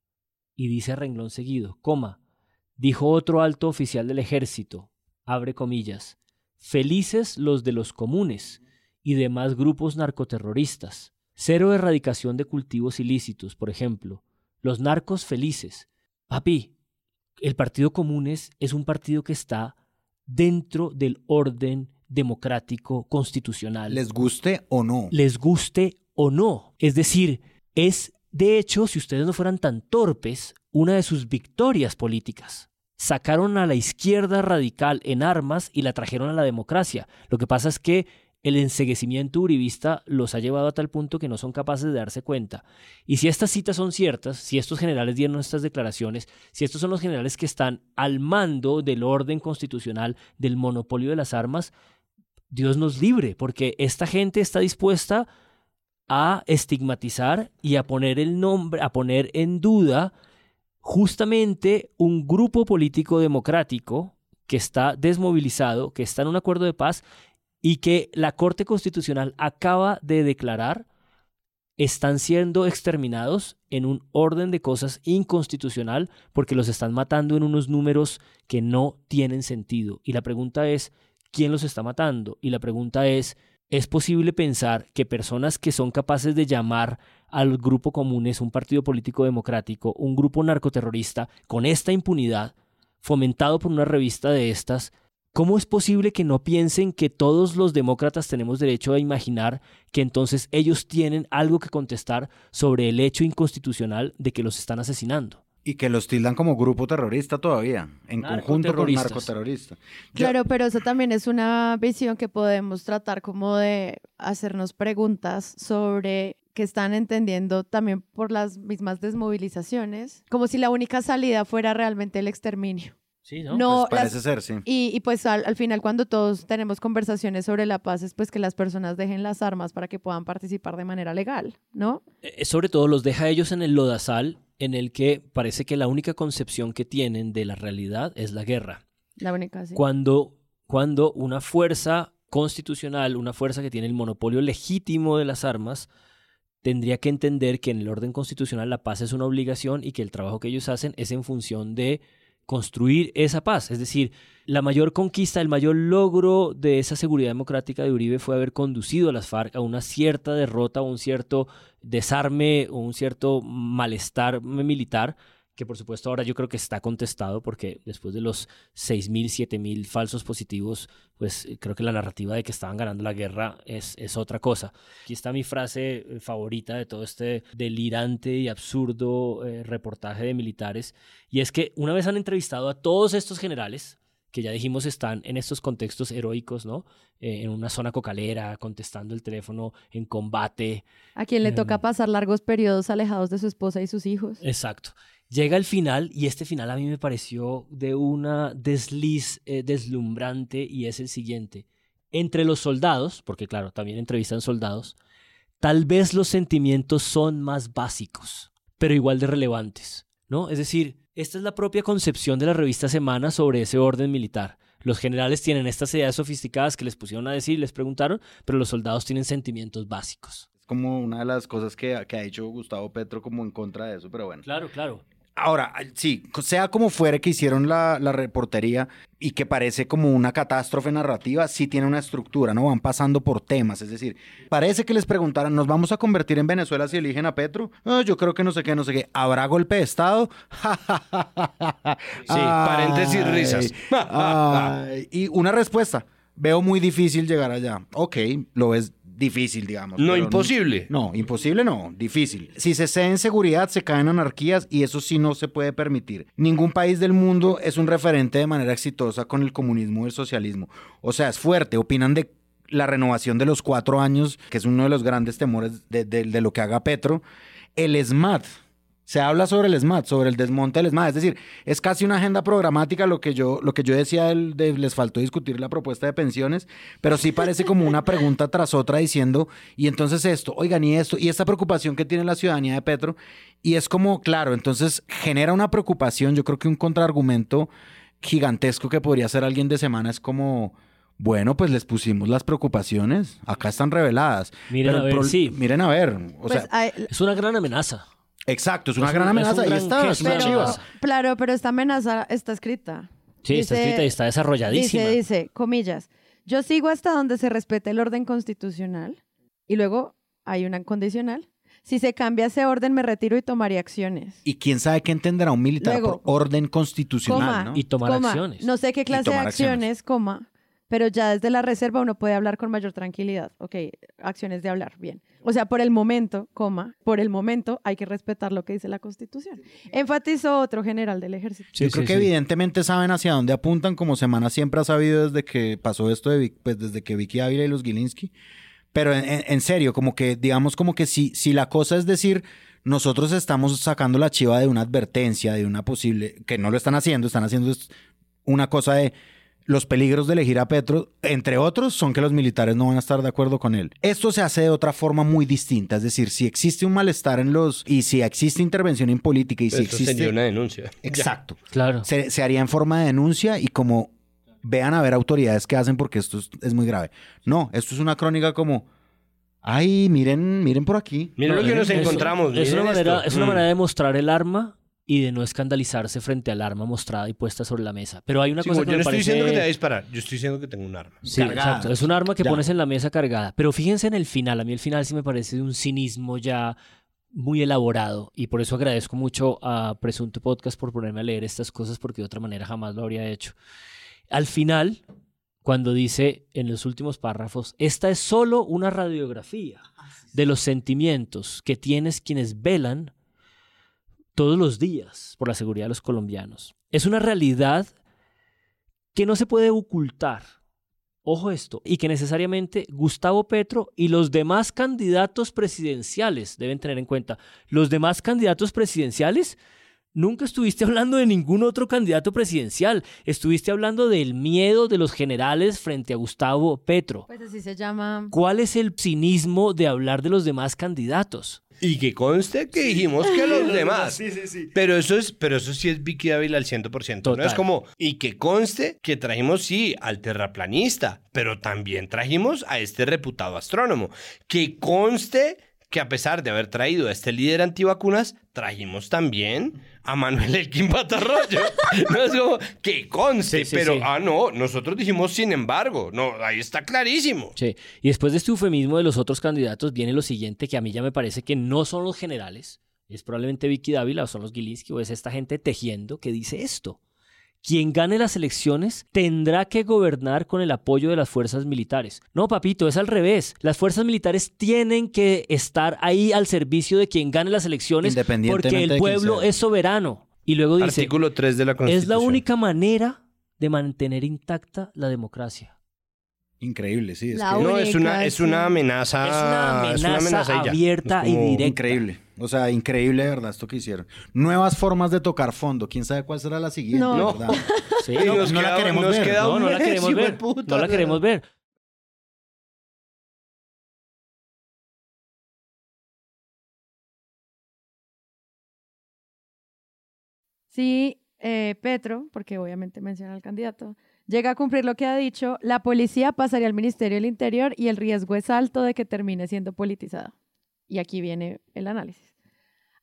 [SPEAKER 4] Y dice a renglón seguido, coma, dijo otro alto oficial del ejército, abre comillas, felices los de los comunes y demás grupos narcoterroristas, cero erradicación de cultivos ilícitos, por ejemplo, los narcos felices. Papi, el Partido Comunes es un partido que está dentro del orden democrático constitucional.
[SPEAKER 7] Les guste o no.
[SPEAKER 4] Les guste o no. Es decir, es, de hecho, si ustedes no fueran tan torpes, una de sus victorias políticas. Sacaron a la izquierda radical en armas y la trajeron a la democracia. Lo que pasa es que el enseguecimiento uribista los ha llevado a tal punto que no son capaces de darse cuenta. Y si estas citas son ciertas, si estos generales dieron estas declaraciones, si estos son los generales que están al mando del orden constitucional, del monopolio de las armas, Dios nos libre, porque esta gente está dispuesta a estigmatizar y a poner el nombre, a poner en duda justamente un grupo político democrático que está desmovilizado, que está en un acuerdo de paz y que la Corte Constitucional acaba de declarar están siendo exterminados en un orden de cosas inconstitucional porque los están matando en unos números que no tienen sentido. Y la pregunta es, ¿quién los está matando? Y la pregunta es, ¿es posible pensar que personas que son capaces de llamar al grupo comunes un partido político democrático, un grupo narcoterrorista, con esta impunidad, fomentado por una revista de estas, ¿Cómo es posible que no piensen que todos los demócratas tenemos derecho a imaginar que entonces ellos tienen algo que contestar sobre el hecho inconstitucional de que los están asesinando?
[SPEAKER 7] Y que los tildan como grupo terrorista todavía, en conjunto con narcoterrorista.
[SPEAKER 1] Claro, pero eso también es una visión que podemos tratar como de hacernos preguntas sobre que están entendiendo también por las mismas desmovilizaciones, como si la única salida fuera realmente el exterminio.
[SPEAKER 4] Sí, ¿no?
[SPEAKER 7] Pues parece ser, sí.
[SPEAKER 1] Y, pues al, final cuando todos tenemos conversaciones sobre la paz es pues que las personas dejen las armas para que puedan participar de manera legal, ¿no?
[SPEAKER 4] Eh, sobre todo los deja ellos en el lodazal en el que parece que la única concepción que tienen de la realidad es la guerra.
[SPEAKER 1] La única, sí.
[SPEAKER 4] Cuando, cuando una fuerza constitucional, una fuerza que tiene el monopolio legítimo de las armas, tendría que entender que en el orden constitucional la paz es una obligación y que el trabajo que ellos hacen es en función de construir esa paz. Es decir, la mayor conquista, el mayor logro de esa seguridad democrática de Uribe fue haber conducido a las FARC a una cierta derrota, un cierto desarme o un cierto malestar militar que por supuesto ahora yo creo que está contestado porque después de los 6.000, 7.000 falsos positivos, pues eh, creo que la narrativa de que estaban ganando la guerra es, es otra cosa. Aquí está mi frase eh, favorita de todo este delirante y absurdo eh, reportaje de militares, y es que una vez han entrevistado a todos estos generales, que ya dijimos están en estos contextos heroicos, ¿no? en una zona cocalera, contestando el teléfono en combate.
[SPEAKER 1] A quien le toca pasar largos periodos alejados de su esposa y sus hijos.
[SPEAKER 4] Exacto. Llega el final y este final a mí me pareció de una desliz eh, deslumbrante y es el siguiente. Entre los soldados, porque claro, también entrevistan soldados, tal vez los sentimientos son más básicos, pero igual de relevantes, ¿no? Es decir, esta es la propia concepción de la revista Semana sobre ese orden militar. Los generales tienen estas ideas sofisticadas que les pusieron a decir, les preguntaron, pero los soldados tienen sentimientos básicos.
[SPEAKER 7] Es como una de las cosas que, que ha hecho Gustavo Petro como en contra de eso, pero bueno.
[SPEAKER 4] Claro, claro.
[SPEAKER 7] Ahora, sí, sea como fuere que hicieron la, reportería y que parece como una catástrofe narrativa, sí tiene una estructura, ¿no? Van pasando por temas, es decir, parece que les preguntaran, ¿nos vamos a convertir en Venezuela si eligen a Petro? Ah, yo creo que no sé qué, no sé qué. ¿Habrá golpe de Estado?
[SPEAKER 2] sí, paréntesis, risas.
[SPEAKER 7] y una respuesta, veo muy difícil llegar allá. Ok, lo ves difícil, digamos.
[SPEAKER 2] No imposible.
[SPEAKER 7] No, imposible no, difícil. Si se cede en seguridad, se caen anarquías y eso sí no se puede permitir. Ningún país del mundo es un referente de manera exitosa con el comunismo o el socialismo. O sea, es fuerte. Opinan de la renovación de los cuatro años, que es uno de los grandes temores de, de lo que haga Petro. El SMAT, se habla sobre el SMAT, sobre el desmonte del SMAT. Es decir, es casi una agenda programática lo que yo, lo que yo decía, de, les faltó discutir la propuesta de pensiones, pero sí parece como una pregunta tras otra diciendo, y entonces esto, oigan, y esto, y esta preocupación que tiene la ciudadanía de Petro, y es como, claro, entonces genera una preocupación, yo creo que un contraargumento gigantesco que podría ser alguien de semana es como... Bueno, pues les pusimos las preocupaciones. Acá están reveladas.
[SPEAKER 4] Miren a ver, sí.
[SPEAKER 7] Miren a ver. O
[SPEAKER 1] pues
[SPEAKER 7] sea,
[SPEAKER 4] es una gran amenaza.
[SPEAKER 7] Exacto, es una gran amenaza. Ahí está,
[SPEAKER 1] Claro, pero esta amenaza está escrita.
[SPEAKER 4] Sí, está escrita y está desarrolladísima.
[SPEAKER 1] Dice, dice, comillas, yo sigo hasta donde se respete el orden constitucional y luego hay una condicional. Si se cambia ese orden, me retiro y tomaré acciones.
[SPEAKER 7] Y quién sabe qué entenderá un militar por orden constitucional, ¿no?
[SPEAKER 4] Y tomar acciones.
[SPEAKER 1] No sé qué clase de acciones, coma, pero ya desde la reserva uno puede hablar con mayor tranquilidad. Ok, acciones de hablar, bien. O sea, por el momento, coma, por el momento hay que respetar lo que dice la Constitución. Enfatizó otro general del ejército.
[SPEAKER 7] Yo creo que evidentemente saben hacia dónde apuntan, como Semana siempre ha sabido desde que pasó esto, de, Vic- pues desde que Vicky Ávila y los Gilinski. Pero en, en- en serio, como que, digamos, como que si, si la cosa es decir, nosotros estamos sacando la chiva de una advertencia, de una posible, que no lo están haciendo, están haciendo una cosa de los peligros de elegir a Petro, entre otros, son que los militares no van a estar de acuerdo con él. Esto se hace de otra forma muy distinta, es decir, si existe un malestar en los, y si existe intervención en política y si existe...
[SPEAKER 2] sería una denuncia.
[SPEAKER 7] Exacto.
[SPEAKER 4] Claro.
[SPEAKER 7] Se, se haría en forma de denuncia y como vean a ver autoridades que hacen porque esto es, es muy grave. No, esto es una crónica como, ay, miren, miren por aquí.
[SPEAKER 2] Miren lo que nos encontramos.
[SPEAKER 4] Es una, manera, es una
[SPEAKER 2] Mm.
[SPEAKER 4] manera de mostrar el arma y de no escandalizarse frente al arma mostrada y puesta sobre la mesa. Pero hay una
[SPEAKER 2] Sí,
[SPEAKER 4] cosa que
[SPEAKER 2] yo
[SPEAKER 4] me
[SPEAKER 2] no estoy
[SPEAKER 4] parece...
[SPEAKER 2] diciendo que te voy a disparar, yo estoy diciendo que tengo un arma.
[SPEAKER 4] Sí, exacto. Es un arma que pones en la mesa cargada. Pero fíjense en el final. A mí el final sí me parece de un cinismo ya muy elaborado. Y por eso agradezco mucho a Presunto Podcast por ponerme a leer estas cosas porque de otra manera jamás lo habría hecho. Al final, cuando dice en los últimos párrafos, esta es solo una radiografía de los sentimientos que tienes quienes velan todos los días por la seguridad de los colombianos. Es una realidad que no se puede ocultar. Ojo esto, y que necesariamente Gustavo Petro y los demás candidatos presidenciales deben tener en cuenta. Los demás candidatos presidenciales, nunca estuviste hablando de ningún otro candidato presidencial, estuviste hablando del miedo de los generales frente a Gustavo Petro.
[SPEAKER 1] Pues así se llama.
[SPEAKER 4] ¿Cuál es el cinismo de hablar de los demás candidatos?
[SPEAKER 2] Y que conste que dijimos que los demás.
[SPEAKER 4] Sí, sí, sí.
[SPEAKER 2] Pero eso es, pero eso sí es Vicky Ávila al 100%. No es
[SPEAKER 4] Total.
[SPEAKER 2] como, y que conste que trajimos, sí, al terraplanista, pero también trajimos a este reputado astrónomo. Que conste que a pesar de haber traído a este líder antivacunas, trajimos también a Manuel Elkin Patarroyo. no es como, que conste,
[SPEAKER 4] Sí, sí,
[SPEAKER 2] pero,
[SPEAKER 4] sí.
[SPEAKER 2] ah, no, nosotros dijimos sin embargo. No, ahí está clarísimo.
[SPEAKER 4] Sí. Y después de este eufemismo de los otros candidatos viene lo siguiente que a mí ya me parece que no son los generales, es probablemente Vicky Dávila o son los Gilinski o es esta gente tejiendo que dice esto. Quien gane las elecciones tendrá que gobernar con el apoyo de las fuerzas militares. No, papito, es al revés. Las fuerzas militares tienen que estar ahí al servicio de quien gane las elecciones porque el pueblo es soberano. Y luego dice,
[SPEAKER 2] Artículo 3 de la Constitución.
[SPEAKER 4] es la única manera de mantener intacta la democracia.
[SPEAKER 7] Increíble, sí. Es
[SPEAKER 1] La
[SPEAKER 7] que-
[SPEAKER 2] No, es una, es una amenaza.
[SPEAKER 4] Es una amenaza abierta
[SPEAKER 2] Es
[SPEAKER 4] y directa.
[SPEAKER 7] Increíble. O sea, increíble, de verdad, esto que hicieron. Nuevas formas de tocar fondo. ¿Quién sabe cuál será la siguiente?
[SPEAKER 1] No.
[SPEAKER 7] verdad?
[SPEAKER 4] Sí, no,
[SPEAKER 2] nos
[SPEAKER 7] no la queremos
[SPEAKER 2] nos
[SPEAKER 7] ver.
[SPEAKER 2] queda
[SPEAKER 4] no, la queremos ver.
[SPEAKER 2] puta.
[SPEAKER 4] No la queremos ver.
[SPEAKER 1] Si eh, Petro, porque obviamente menciona al candidato, llega a cumplir lo que ha dicho, la policía pasaría al Ministerio del Interior y el riesgo es alto de que termine siendo politizado. Y aquí viene el análisis.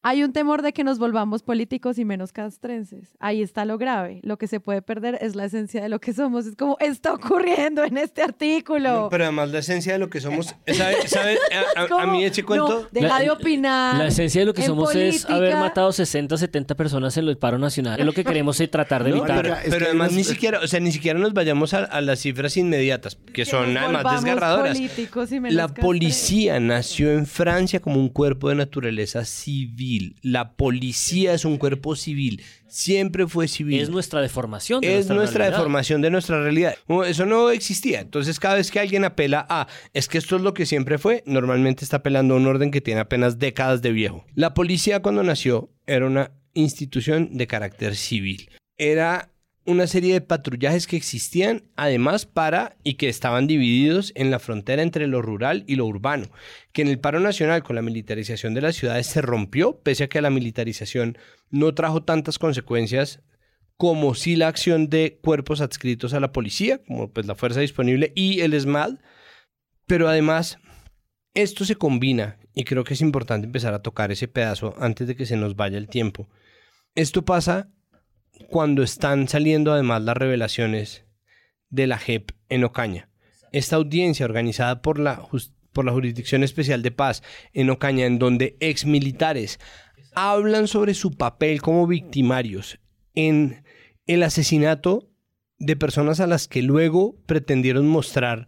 [SPEAKER 1] Hay un temor de que nos volvamos políticos y menos castrenses. Ahí está lo grave. Lo que se puede perder es la esencia de lo que somos. Es como está ocurriendo en este artículo.
[SPEAKER 2] No, pero además la esencia de lo que somos. A, a- a mí ese cuento.
[SPEAKER 1] No, deja
[SPEAKER 4] La-
[SPEAKER 1] de opinar.
[SPEAKER 4] La esencia de lo que somos es haber matado 60, 70 personas en el paro nacional. Es lo que queremos es tratar de
[SPEAKER 2] No,
[SPEAKER 4] evitar.
[SPEAKER 2] pero, además ni siquiera, o sea, ni siquiera nos vayamos a, a las cifras inmediatas, que,
[SPEAKER 1] Que
[SPEAKER 2] son además desgarradoras.
[SPEAKER 1] políticos y menos
[SPEAKER 2] La
[SPEAKER 1] castrenses.
[SPEAKER 2] policía nació en Francia como un cuerpo de naturaleza civil. La policía es un cuerpo civil. Siempre fue civil.
[SPEAKER 4] Es nuestra deformación. de
[SPEAKER 2] es nuestra
[SPEAKER 4] realidad.
[SPEAKER 2] deformación de nuestra realidad. Eso no existía. Entonces, cada vez que alguien apela a es que esto es lo que siempre fue, normalmente está apelando a un orden que tiene apenas décadas de viejo. La policía, cuando nació, era una institución de carácter civil. Era una serie de patrullajes que existían además para y que estaban divididos en la frontera entre lo rural y lo urbano, que en el paro nacional con la militarización de las ciudades se rompió, pese a que la militarización no trajo tantas consecuencias como si la acción de cuerpos adscritos a la policía, como pues la fuerza disponible y el SMAD, pero además esto se combina y creo que es importante empezar a tocar ese pedazo antes de que se nos vaya el tiempo. Esto pasa cuando están saliendo además las revelaciones de la JEP en Ocaña. Esta audiencia organizada por la, por la Jurisdicción Especial de Paz en Ocaña, en donde exmilitares hablan sobre su papel como victimarios en el asesinato de personas a las que luego pretendieron mostrar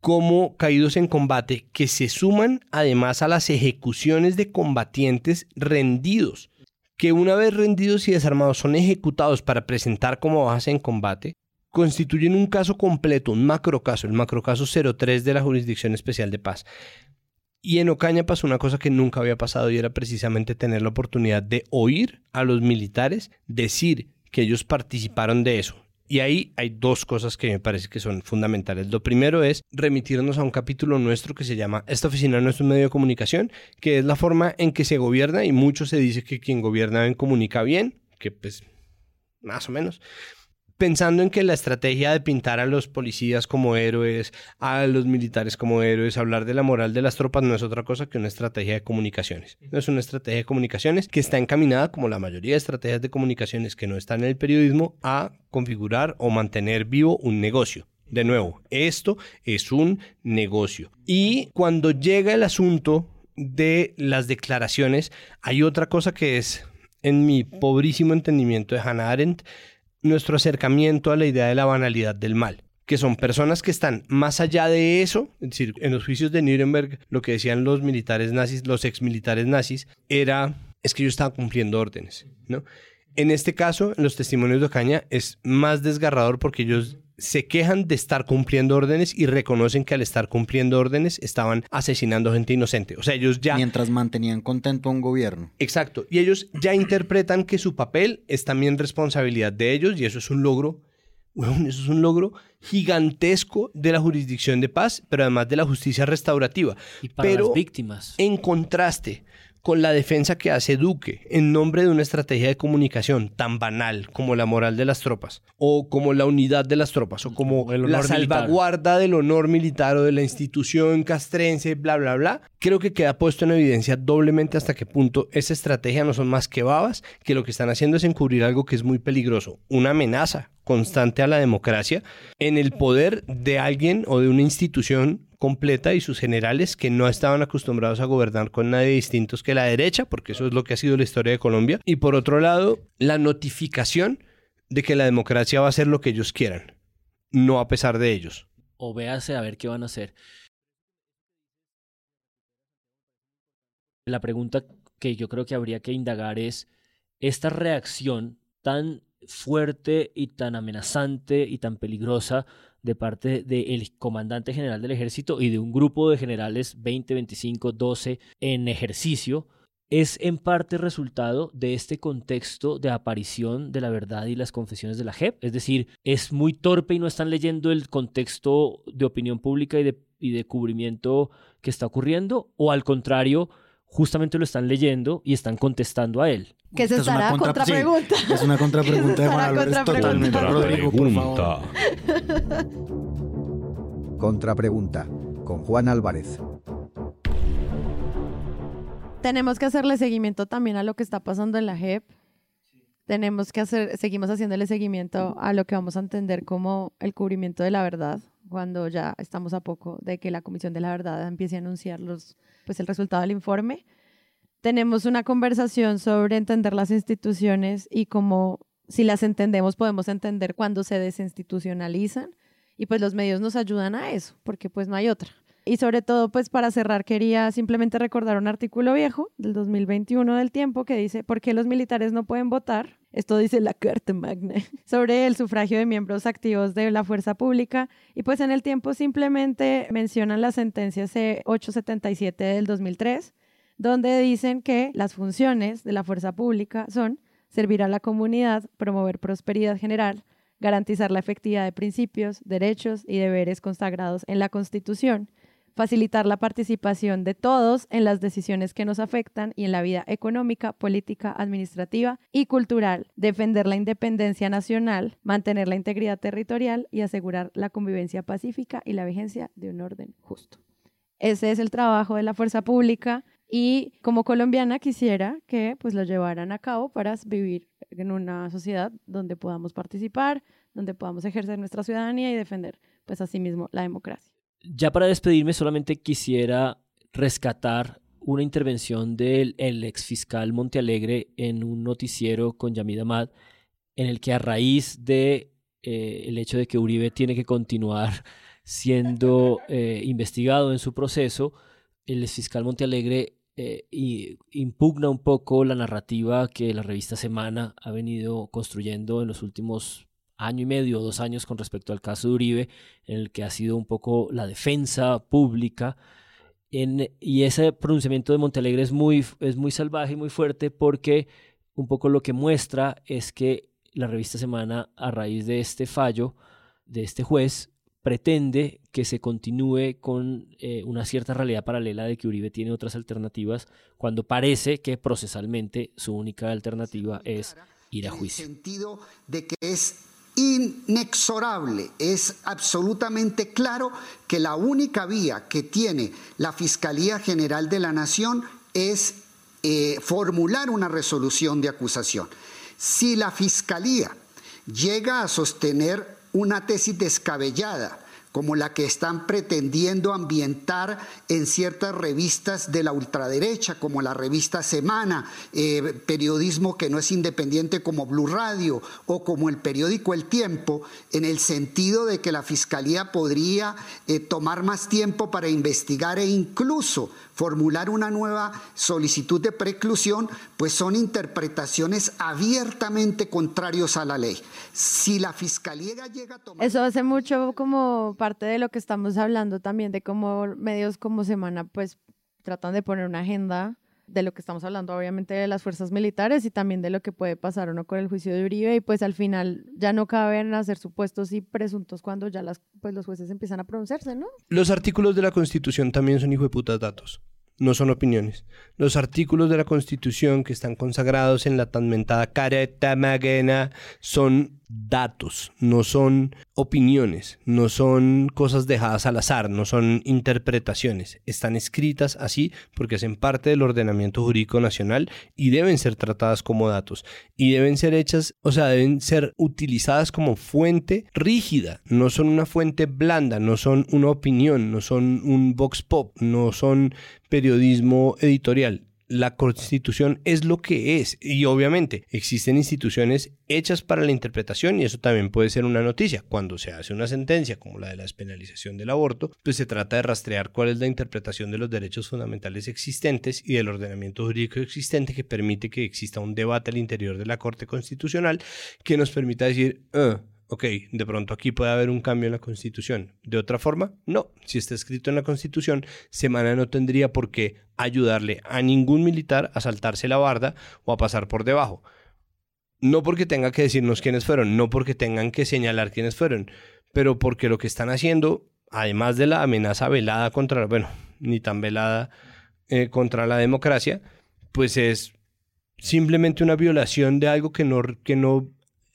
[SPEAKER 2] como caídos en combate que se suman además a las ejecuciones de combatientes rendidos, que una vez rendidos y desarmados son ejecutados para presentar como bajas en combate, constituyen un caso completo, un macrocaso, el macrocaso 03 de la Jurisdicción Especial de Paz. Y en Ocaña pasó una cosa que nunca había pasado y era precisamente tener la oportunidad de oír a los militares decir que ellos participaron de eso. Y ahí hay dos cosas que me parece que son fundamentales. Lo primero es remitirnos a un capítulo nuestro que se llama Esta oficina no es un medio de comunicación, que es la forma en que se gobierna y mucho se dice que quien gobierna bien comunica bien, que pues más o menos pensando en que la estrategia de pintar a los policías como héroes, a los militares como héroes, hablar de la moral de las tropas no es otra cosa que una estrategia de comunicaciones. No es una estrategia de comunicaciones que está encaminada, como la mayoría de estrategias de comunicaciones que no están en el periodismo, a configurar o mantener vivo un negocio. De nuevo, esto es un negocio. Y cuando llega el asunto de las declaraciones, hay otra cosa que es, en mi pobrísimo entendimiento de Hannah Arendt, nuestro acercamiento a la idea de la banalidad del mal que son personas que están más allá de eso, es decir, en los juicios de Nuremberg lo que decían los militares nazis, los exmilitares nazis, era, es que ellos estaban cumpliendo órdenes, ¿no? En este caso, en los testimonios de Ocaña, es más desgarrador porque ellos se quejan de estar cumpliendo órdenes y reconocen que al estar cumpliendo órdenes estaban asesinando gente inocente. O sea, ellos ya...
[SPEAKER 7] Mientras mantenían contento a un gobierno.
[SPEAKER 2] Exacto. Y ellos ya interpretan que su papel es también responsabilidad de ellos y eso es un logro, bueno, eso es un logro gigantesco de la jurisdicción de paz, pero además de la justicia restaurativa.
[SPEAKER 4] Y para
[SPEAKER 2] pero
[SPEAKER 4] las víctimas.
[SPEAKER 2] En contraste, con la defensa que hace Duque en nombre de una estrategia de comunicación tan banal como la moral de las tropas, o como la unidad de las tropas, o como la
[SPEAKER 4] militar.
[SPEAKER 2] salvaguarda del honor militar o de la institución castrense, bla, bla, bla, creo que queda puesto en evidencia doblemente hasta qué punto esa estrategia no son más que babas, que lo que están haciendo es encubrir algo que es muy peligroso, una amenaza constante a la democracia en el poder de alguien o de una institución completa y sus generales que no estaban acostumbrados a gobernar con nadie distintos que la derecha, porque eso es lo que ha sido la historia de Colombia. Y por otro lado, la notificación de que la democracia va a hacer lo que ellos quieran, no a pesar de ellos.
[SPEAKER 4] O véase a ver qué van a hacer. La pregunta que yo creo que habría que indagar es esta reacción tan fuerte y tan amenazante y tan peligrosa de parte del comandante general del ejército y de un grupo de generales 20, 25, 12 en ejercicio es en parte resultado de este contexto de aparición de la verdad y las confesiones de la JEP. Es decir, es muy torpe y no están leyendo el contexto de opinión pública y de, y de cubrimiento que está ocurriendo, o al contrario, justamente lo están leyendo y están contestando a él.
[SPEAKER 1] Que se
[SPEAKER 7] Esta es una
[SPEAKER 1] estará
[SPEAKER 7] contra- sí,
[SPEAKER 1] contrapregunta.
[SPEAKER 7] es una contrapregunta de
[SPEAKER 1] estará
[SPEAKER 7] Juan Álvarez totalmente. Rodrigo, por favor.
[SPEAKER 12] Contrapregunta con Juan Álvarez.
[SPEAKER 1] Tenemos que hacerle seguimiento también a lo que está pasando en la JEP. Tenemos que hacer, seguimos haciéndole seguimiento a lo que vamos a entender como el cubrimiento de la verdad, cuando ya estamos a poco de que la Comisión de la Verdad empiece a anunciar los, pues el resultado del informe. Tenemos una conversación sobre entender las instituciones y cómo, si las entendemos, podemos entender cuándo se desinstitucionalizan. Y pues los medios nos ayudan a eso, porque pues no hay otra. Y sobre todo, pues para cerrar, quería simplemente recordar un artículo viejo del 2021 del tiempo que dice, ¿por qué los militares no pueden votar? Esto dice la Carta Magna sobre el sufragio de miembros activos de la fuerza pública. Y pues en el tiempo simplemente mencionan la sentencia C877 del 2003, donde dicen que las funciones de la fuerza pública son servir a la comunidad, promover prosperidad general, garantizar la efectividad de principios, derechos y deberes consagrados en la Constitución, facilitar la participación de todos en las decisiones que nos afectan y en la vida económica, política, administrativa y cultural, defender la independencia nacional, mantener la integridad territorial y asegurar la convivencia pacífica y la vigencia de un orden justo. Ese es el trabajo de la fuerza pública y como colombiana quisiera que pues lo llevaran a cabo para vivir en una sociedad donde podamos participar, donde podamos ejercer nuestra ciudadanía y defender pues asimismo la democracia.
[SPEAKER 4] Ya para despedirme, solamente quisiera rescatar una intervención del el ex fiscal Montealegre en un noticiero con Yamid Ahmad, en el que a raíz de eh, el hecho de que Uribe tiene que continuar siendo eh, investigado en su proceso, el fiscal Montealegre eh, impugna un poco la narrativa que la revista Semana ha venido construyendo en los últimos año y medio o dos años con respecto al caso de Uribe, en el que ha sido un poco la defensa pública. y ese pronunciamiento de Montalegre es muy, es muy salvaje y muy fuerte porque un poco lo que muestra es que la revista Semana, a raíz de este fallo de este juez, pretende que se continúe con eh, una cierta realidad paralela de que Uribe tiene otras alternativas, cuando parece que procesalmente su única alternativa es ir a juicio.
[SPEAKER 11] En el sentido de que es inexorable, es absolutamente claro que la única vía que tiene la Fiscalía General de la Nación es eh, formular una resolución de acusación. Si la Fiscalía llega a sostener una tesis descabellada, como la que están pretendiendo ambientar en ciertas revistas de la ultraderecha, como la revista Semana, eh, periodismo que no es independiente como Blue Radio o como el periódico El Tiempo, en el sentido de que la Fiscalía podría eh, tomar más tiempo para investigar e incluso formular una nueva solicitud de preclusión, pues son interpretaciones abiertamente contrarios a la ley. Si la Fiscalía llega a tomar...
[SPEAKER 1] Eso hace mucho como parte de lo que estamos hablando también, de cómo medios como Semana pues tratan de poner una agenda de lo que estamos hablando, obviamente, de las fuerzas militares y también de lo que puede pasar o no con el juicio de Uribe. Y pues al final ya no caben hacer supuestos y presuntos cuando ya las, pues, los jueces empiezan a pronunciarse, ¿no?
[SPEAKER 2] Los artículos de la Constitución también son hijo de putas datos no son opiniones. Los artículos de la Constitución que están consagrados en la tan mentada careta magena son datos, no son opiniones, no son cosas dejadas al azar, no son interpretaciones. Están escritas así porque hacen parte del ordenamiento jurídico nacional y deben ser tratadas como datos. Y deben ser hechas, o sea, deben ser utilizadas como fuente rígida, no son una fuente blanda, no son una opinión, no son un vox pop, no son periodismo editorial la constitución es lo que es y obviamente existen instituciones hechas para la interpretación y eso también puede ser una noticia. Cuando se hace una sentencia como la de la despenalización del aborto, pues se trata de rastrear cuál es la interpretación de los derechos fundamentales existentes y del ordenamiento jurídico existente que permite que exista un debate al interior de la Corte Constitucional que nos permita decir, ah, ok, de pronto aquí puede haber un cambio en la Constitución. De otra forma, no. Si está escrito en la Constitución, Semana no tendría por qué ayudarle a ningún militar a saltarse la barda o a pasar por debajo. No porque tenga que decirnos quiénes fueron, no porque tengan que señalar quiénes fueron, pero porque lo que están haciendo, además de la amenaza velada contra, bueno, ni tan velada eh, contra la democracia, pues es simplemente una violación de algo que no, que no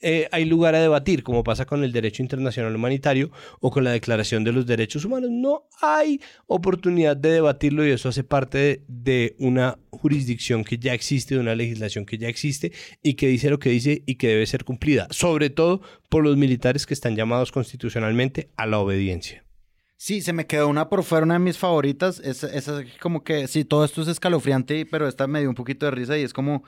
[SPEAKER 2] eh, hay lugar a debatir, como pasa con el derecho internacional humanitario o con la Declaración de los Derechos Humanos. No hay oportunidad de debatirlo y eso hace parte de, una jurisdicción que ya existe, de una legislación que ya existe y que dice lo que dice y que debe ser cumplida, sobre todo por los militares que están llamados constitucionalmente a la obediencia.
[SPEAKER 7] Sí, se me quedó una por fuera, una de mis favoritas. Es, es como que, sí, todo esto es escalofriante, pero esta me dio un poquito de risa y es como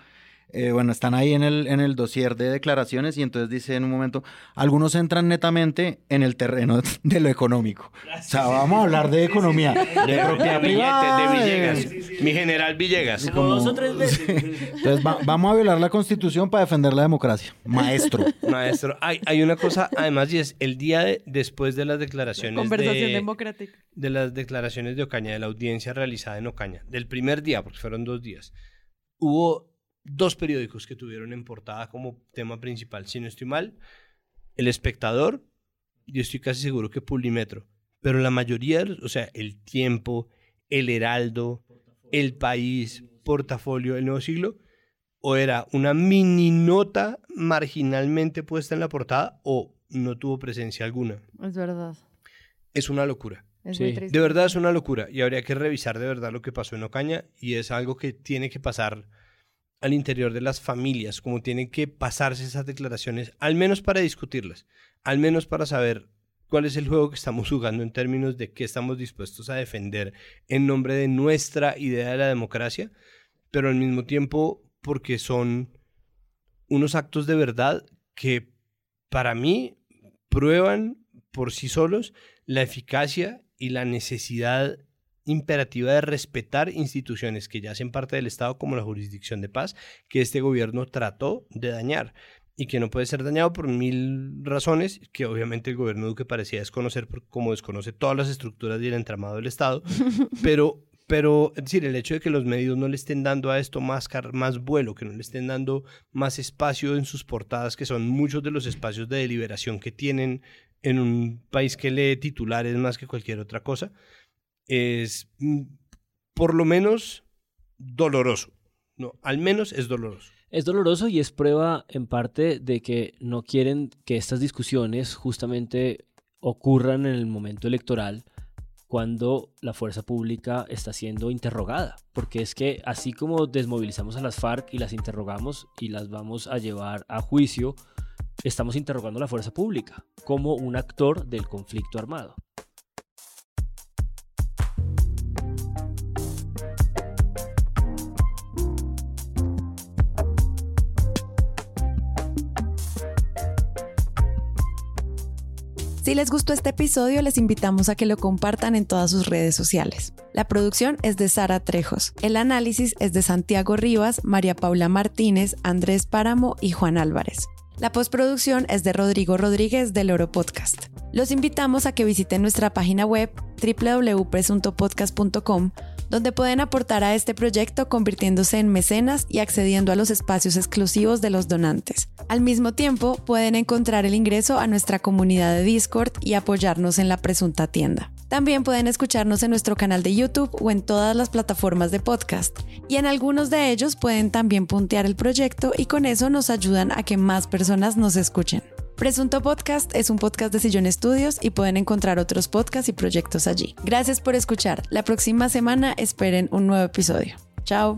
[SPEAKER 7] eh, bueno, están ahí en el, en el dossier de declaraciones y entonces dice en un momento, algunos entran netamente en el terreno de lo económico. O sea, vamos a hablar de economía, de propiedad privada.
[SPEAKER 2] De Villegas, mi general Villegas.
[SPEAKER 4] Como dos o tres veces.
[SPEAKER 7] Entonces vamos a violar la constitución para defender la democracia. Maestro.
[SPEAKER 2] Maestro. Hay, hay una cosa, además, y es el día después de las declaraciones
[SPEAKER 1] Conversación
[SPEAKER 2] de,
[SPEAKER 1] democrática.
[SPEAKER 2] de las declaraciones de Ocaña, de la audiencia realizada en Ocaña, del primer día, porque fueron dos días, hubo dos periódicos que tuvieron en portada como tema principal. Si no estoy mal, El Espectador, yo estoy casi seguro que Publimetro. Pero la mayoría, o sea, El Tiempo, El Heraldo, El País, Portafolio, El Nuevo Siglo, o era una mini nota marginalmente puesta en la portada o no tuvo presencia alguna.
[SPEAKER 1] Es verdad.
[SPEAKER 2] Es una locura.
[SPEAKER 1] Es muy triste.
[SPEAKER 2] De verdad es una locura y habría que revisar de verdad lo que pasó en Ocaña y es algo que tiene que pasar al interior de las familias, como tienen que pasarse esas declaraciones, al menos para discutirlas, al menos para saber cuál es el juego que estamos jugando en términos de qué estamos dispuestos a defender en nombre de nuestra idea de la democracia, pero al mismo tiempo porque son unos actos de verdad que para mí prueban por sí solos la eficacia y la necesidad imperativa de respetar instituciones que ya hacen parte del Estado como la jurisdicción de paz que este gobierno trató de dañar y que no puede ser dañado por mil razones que obviamente el gobierno Duque parecía desconocer como desconoce todas las estructuras y el entramado del Estado, pero pero es decir, el hecho de que los medios no le estén dando a esto más, más vuelo, que no le estén dando más espacio en sus portadas, que son muchos de los espacios de deliberación que tienen en un país que lee titulares más que cualquier otra cosa, es mm, por lo menos doloroso. No, al menos es doloroso.
[SPEAKER 4] Es doloroso y es prueba en parte de que no quieren que estas discusiones justamente ocurran en el momento electoral cuando la fuerza pública está siendo interrogada. Porque es que así como desmovilizamos a las FARC y las interrogamos y las vamos a llevar a juicio, estamos interrogando a la fuerza pública como un actor del conflicto armado.
[SPEAKER 1] Si les gustó este episodio, les invitamos a que lo compartan en todas sus redes sociales. La producción es de Sara Trejos. El análisis es de Santiago Rivas, María Paula Martínez, Andrés Páramo y Juan Álvarez. La postproducción es de Rodrigo Rodríguez del Oro Podcast. Los invitamos a que visiten nuestra página web www.presuntopodcast.com donde pueden aportar a este proyecto convirtiéndose en mecenas y accediendo a los espacios exclusivos de los donantes. Al mismo tiempo, pueden encontrar el ingreso a nuestra comunidad de Discord y apoyarnos en la presunta tienda. También pueden escucharnos en nuestro canal de YouTube o en todas las plataformas de podcast. Y en algunos de ellos pueden también puntear el proyecto y con eso nos ayudan a que más personas nos escuchen. Presunto Podcast es un podcast de Sillón Estudios y pueden encontrar otros podcasts y proyectos allí. Gracias por escuchar. La próxima semana esperen un nuevo episodio. Chao.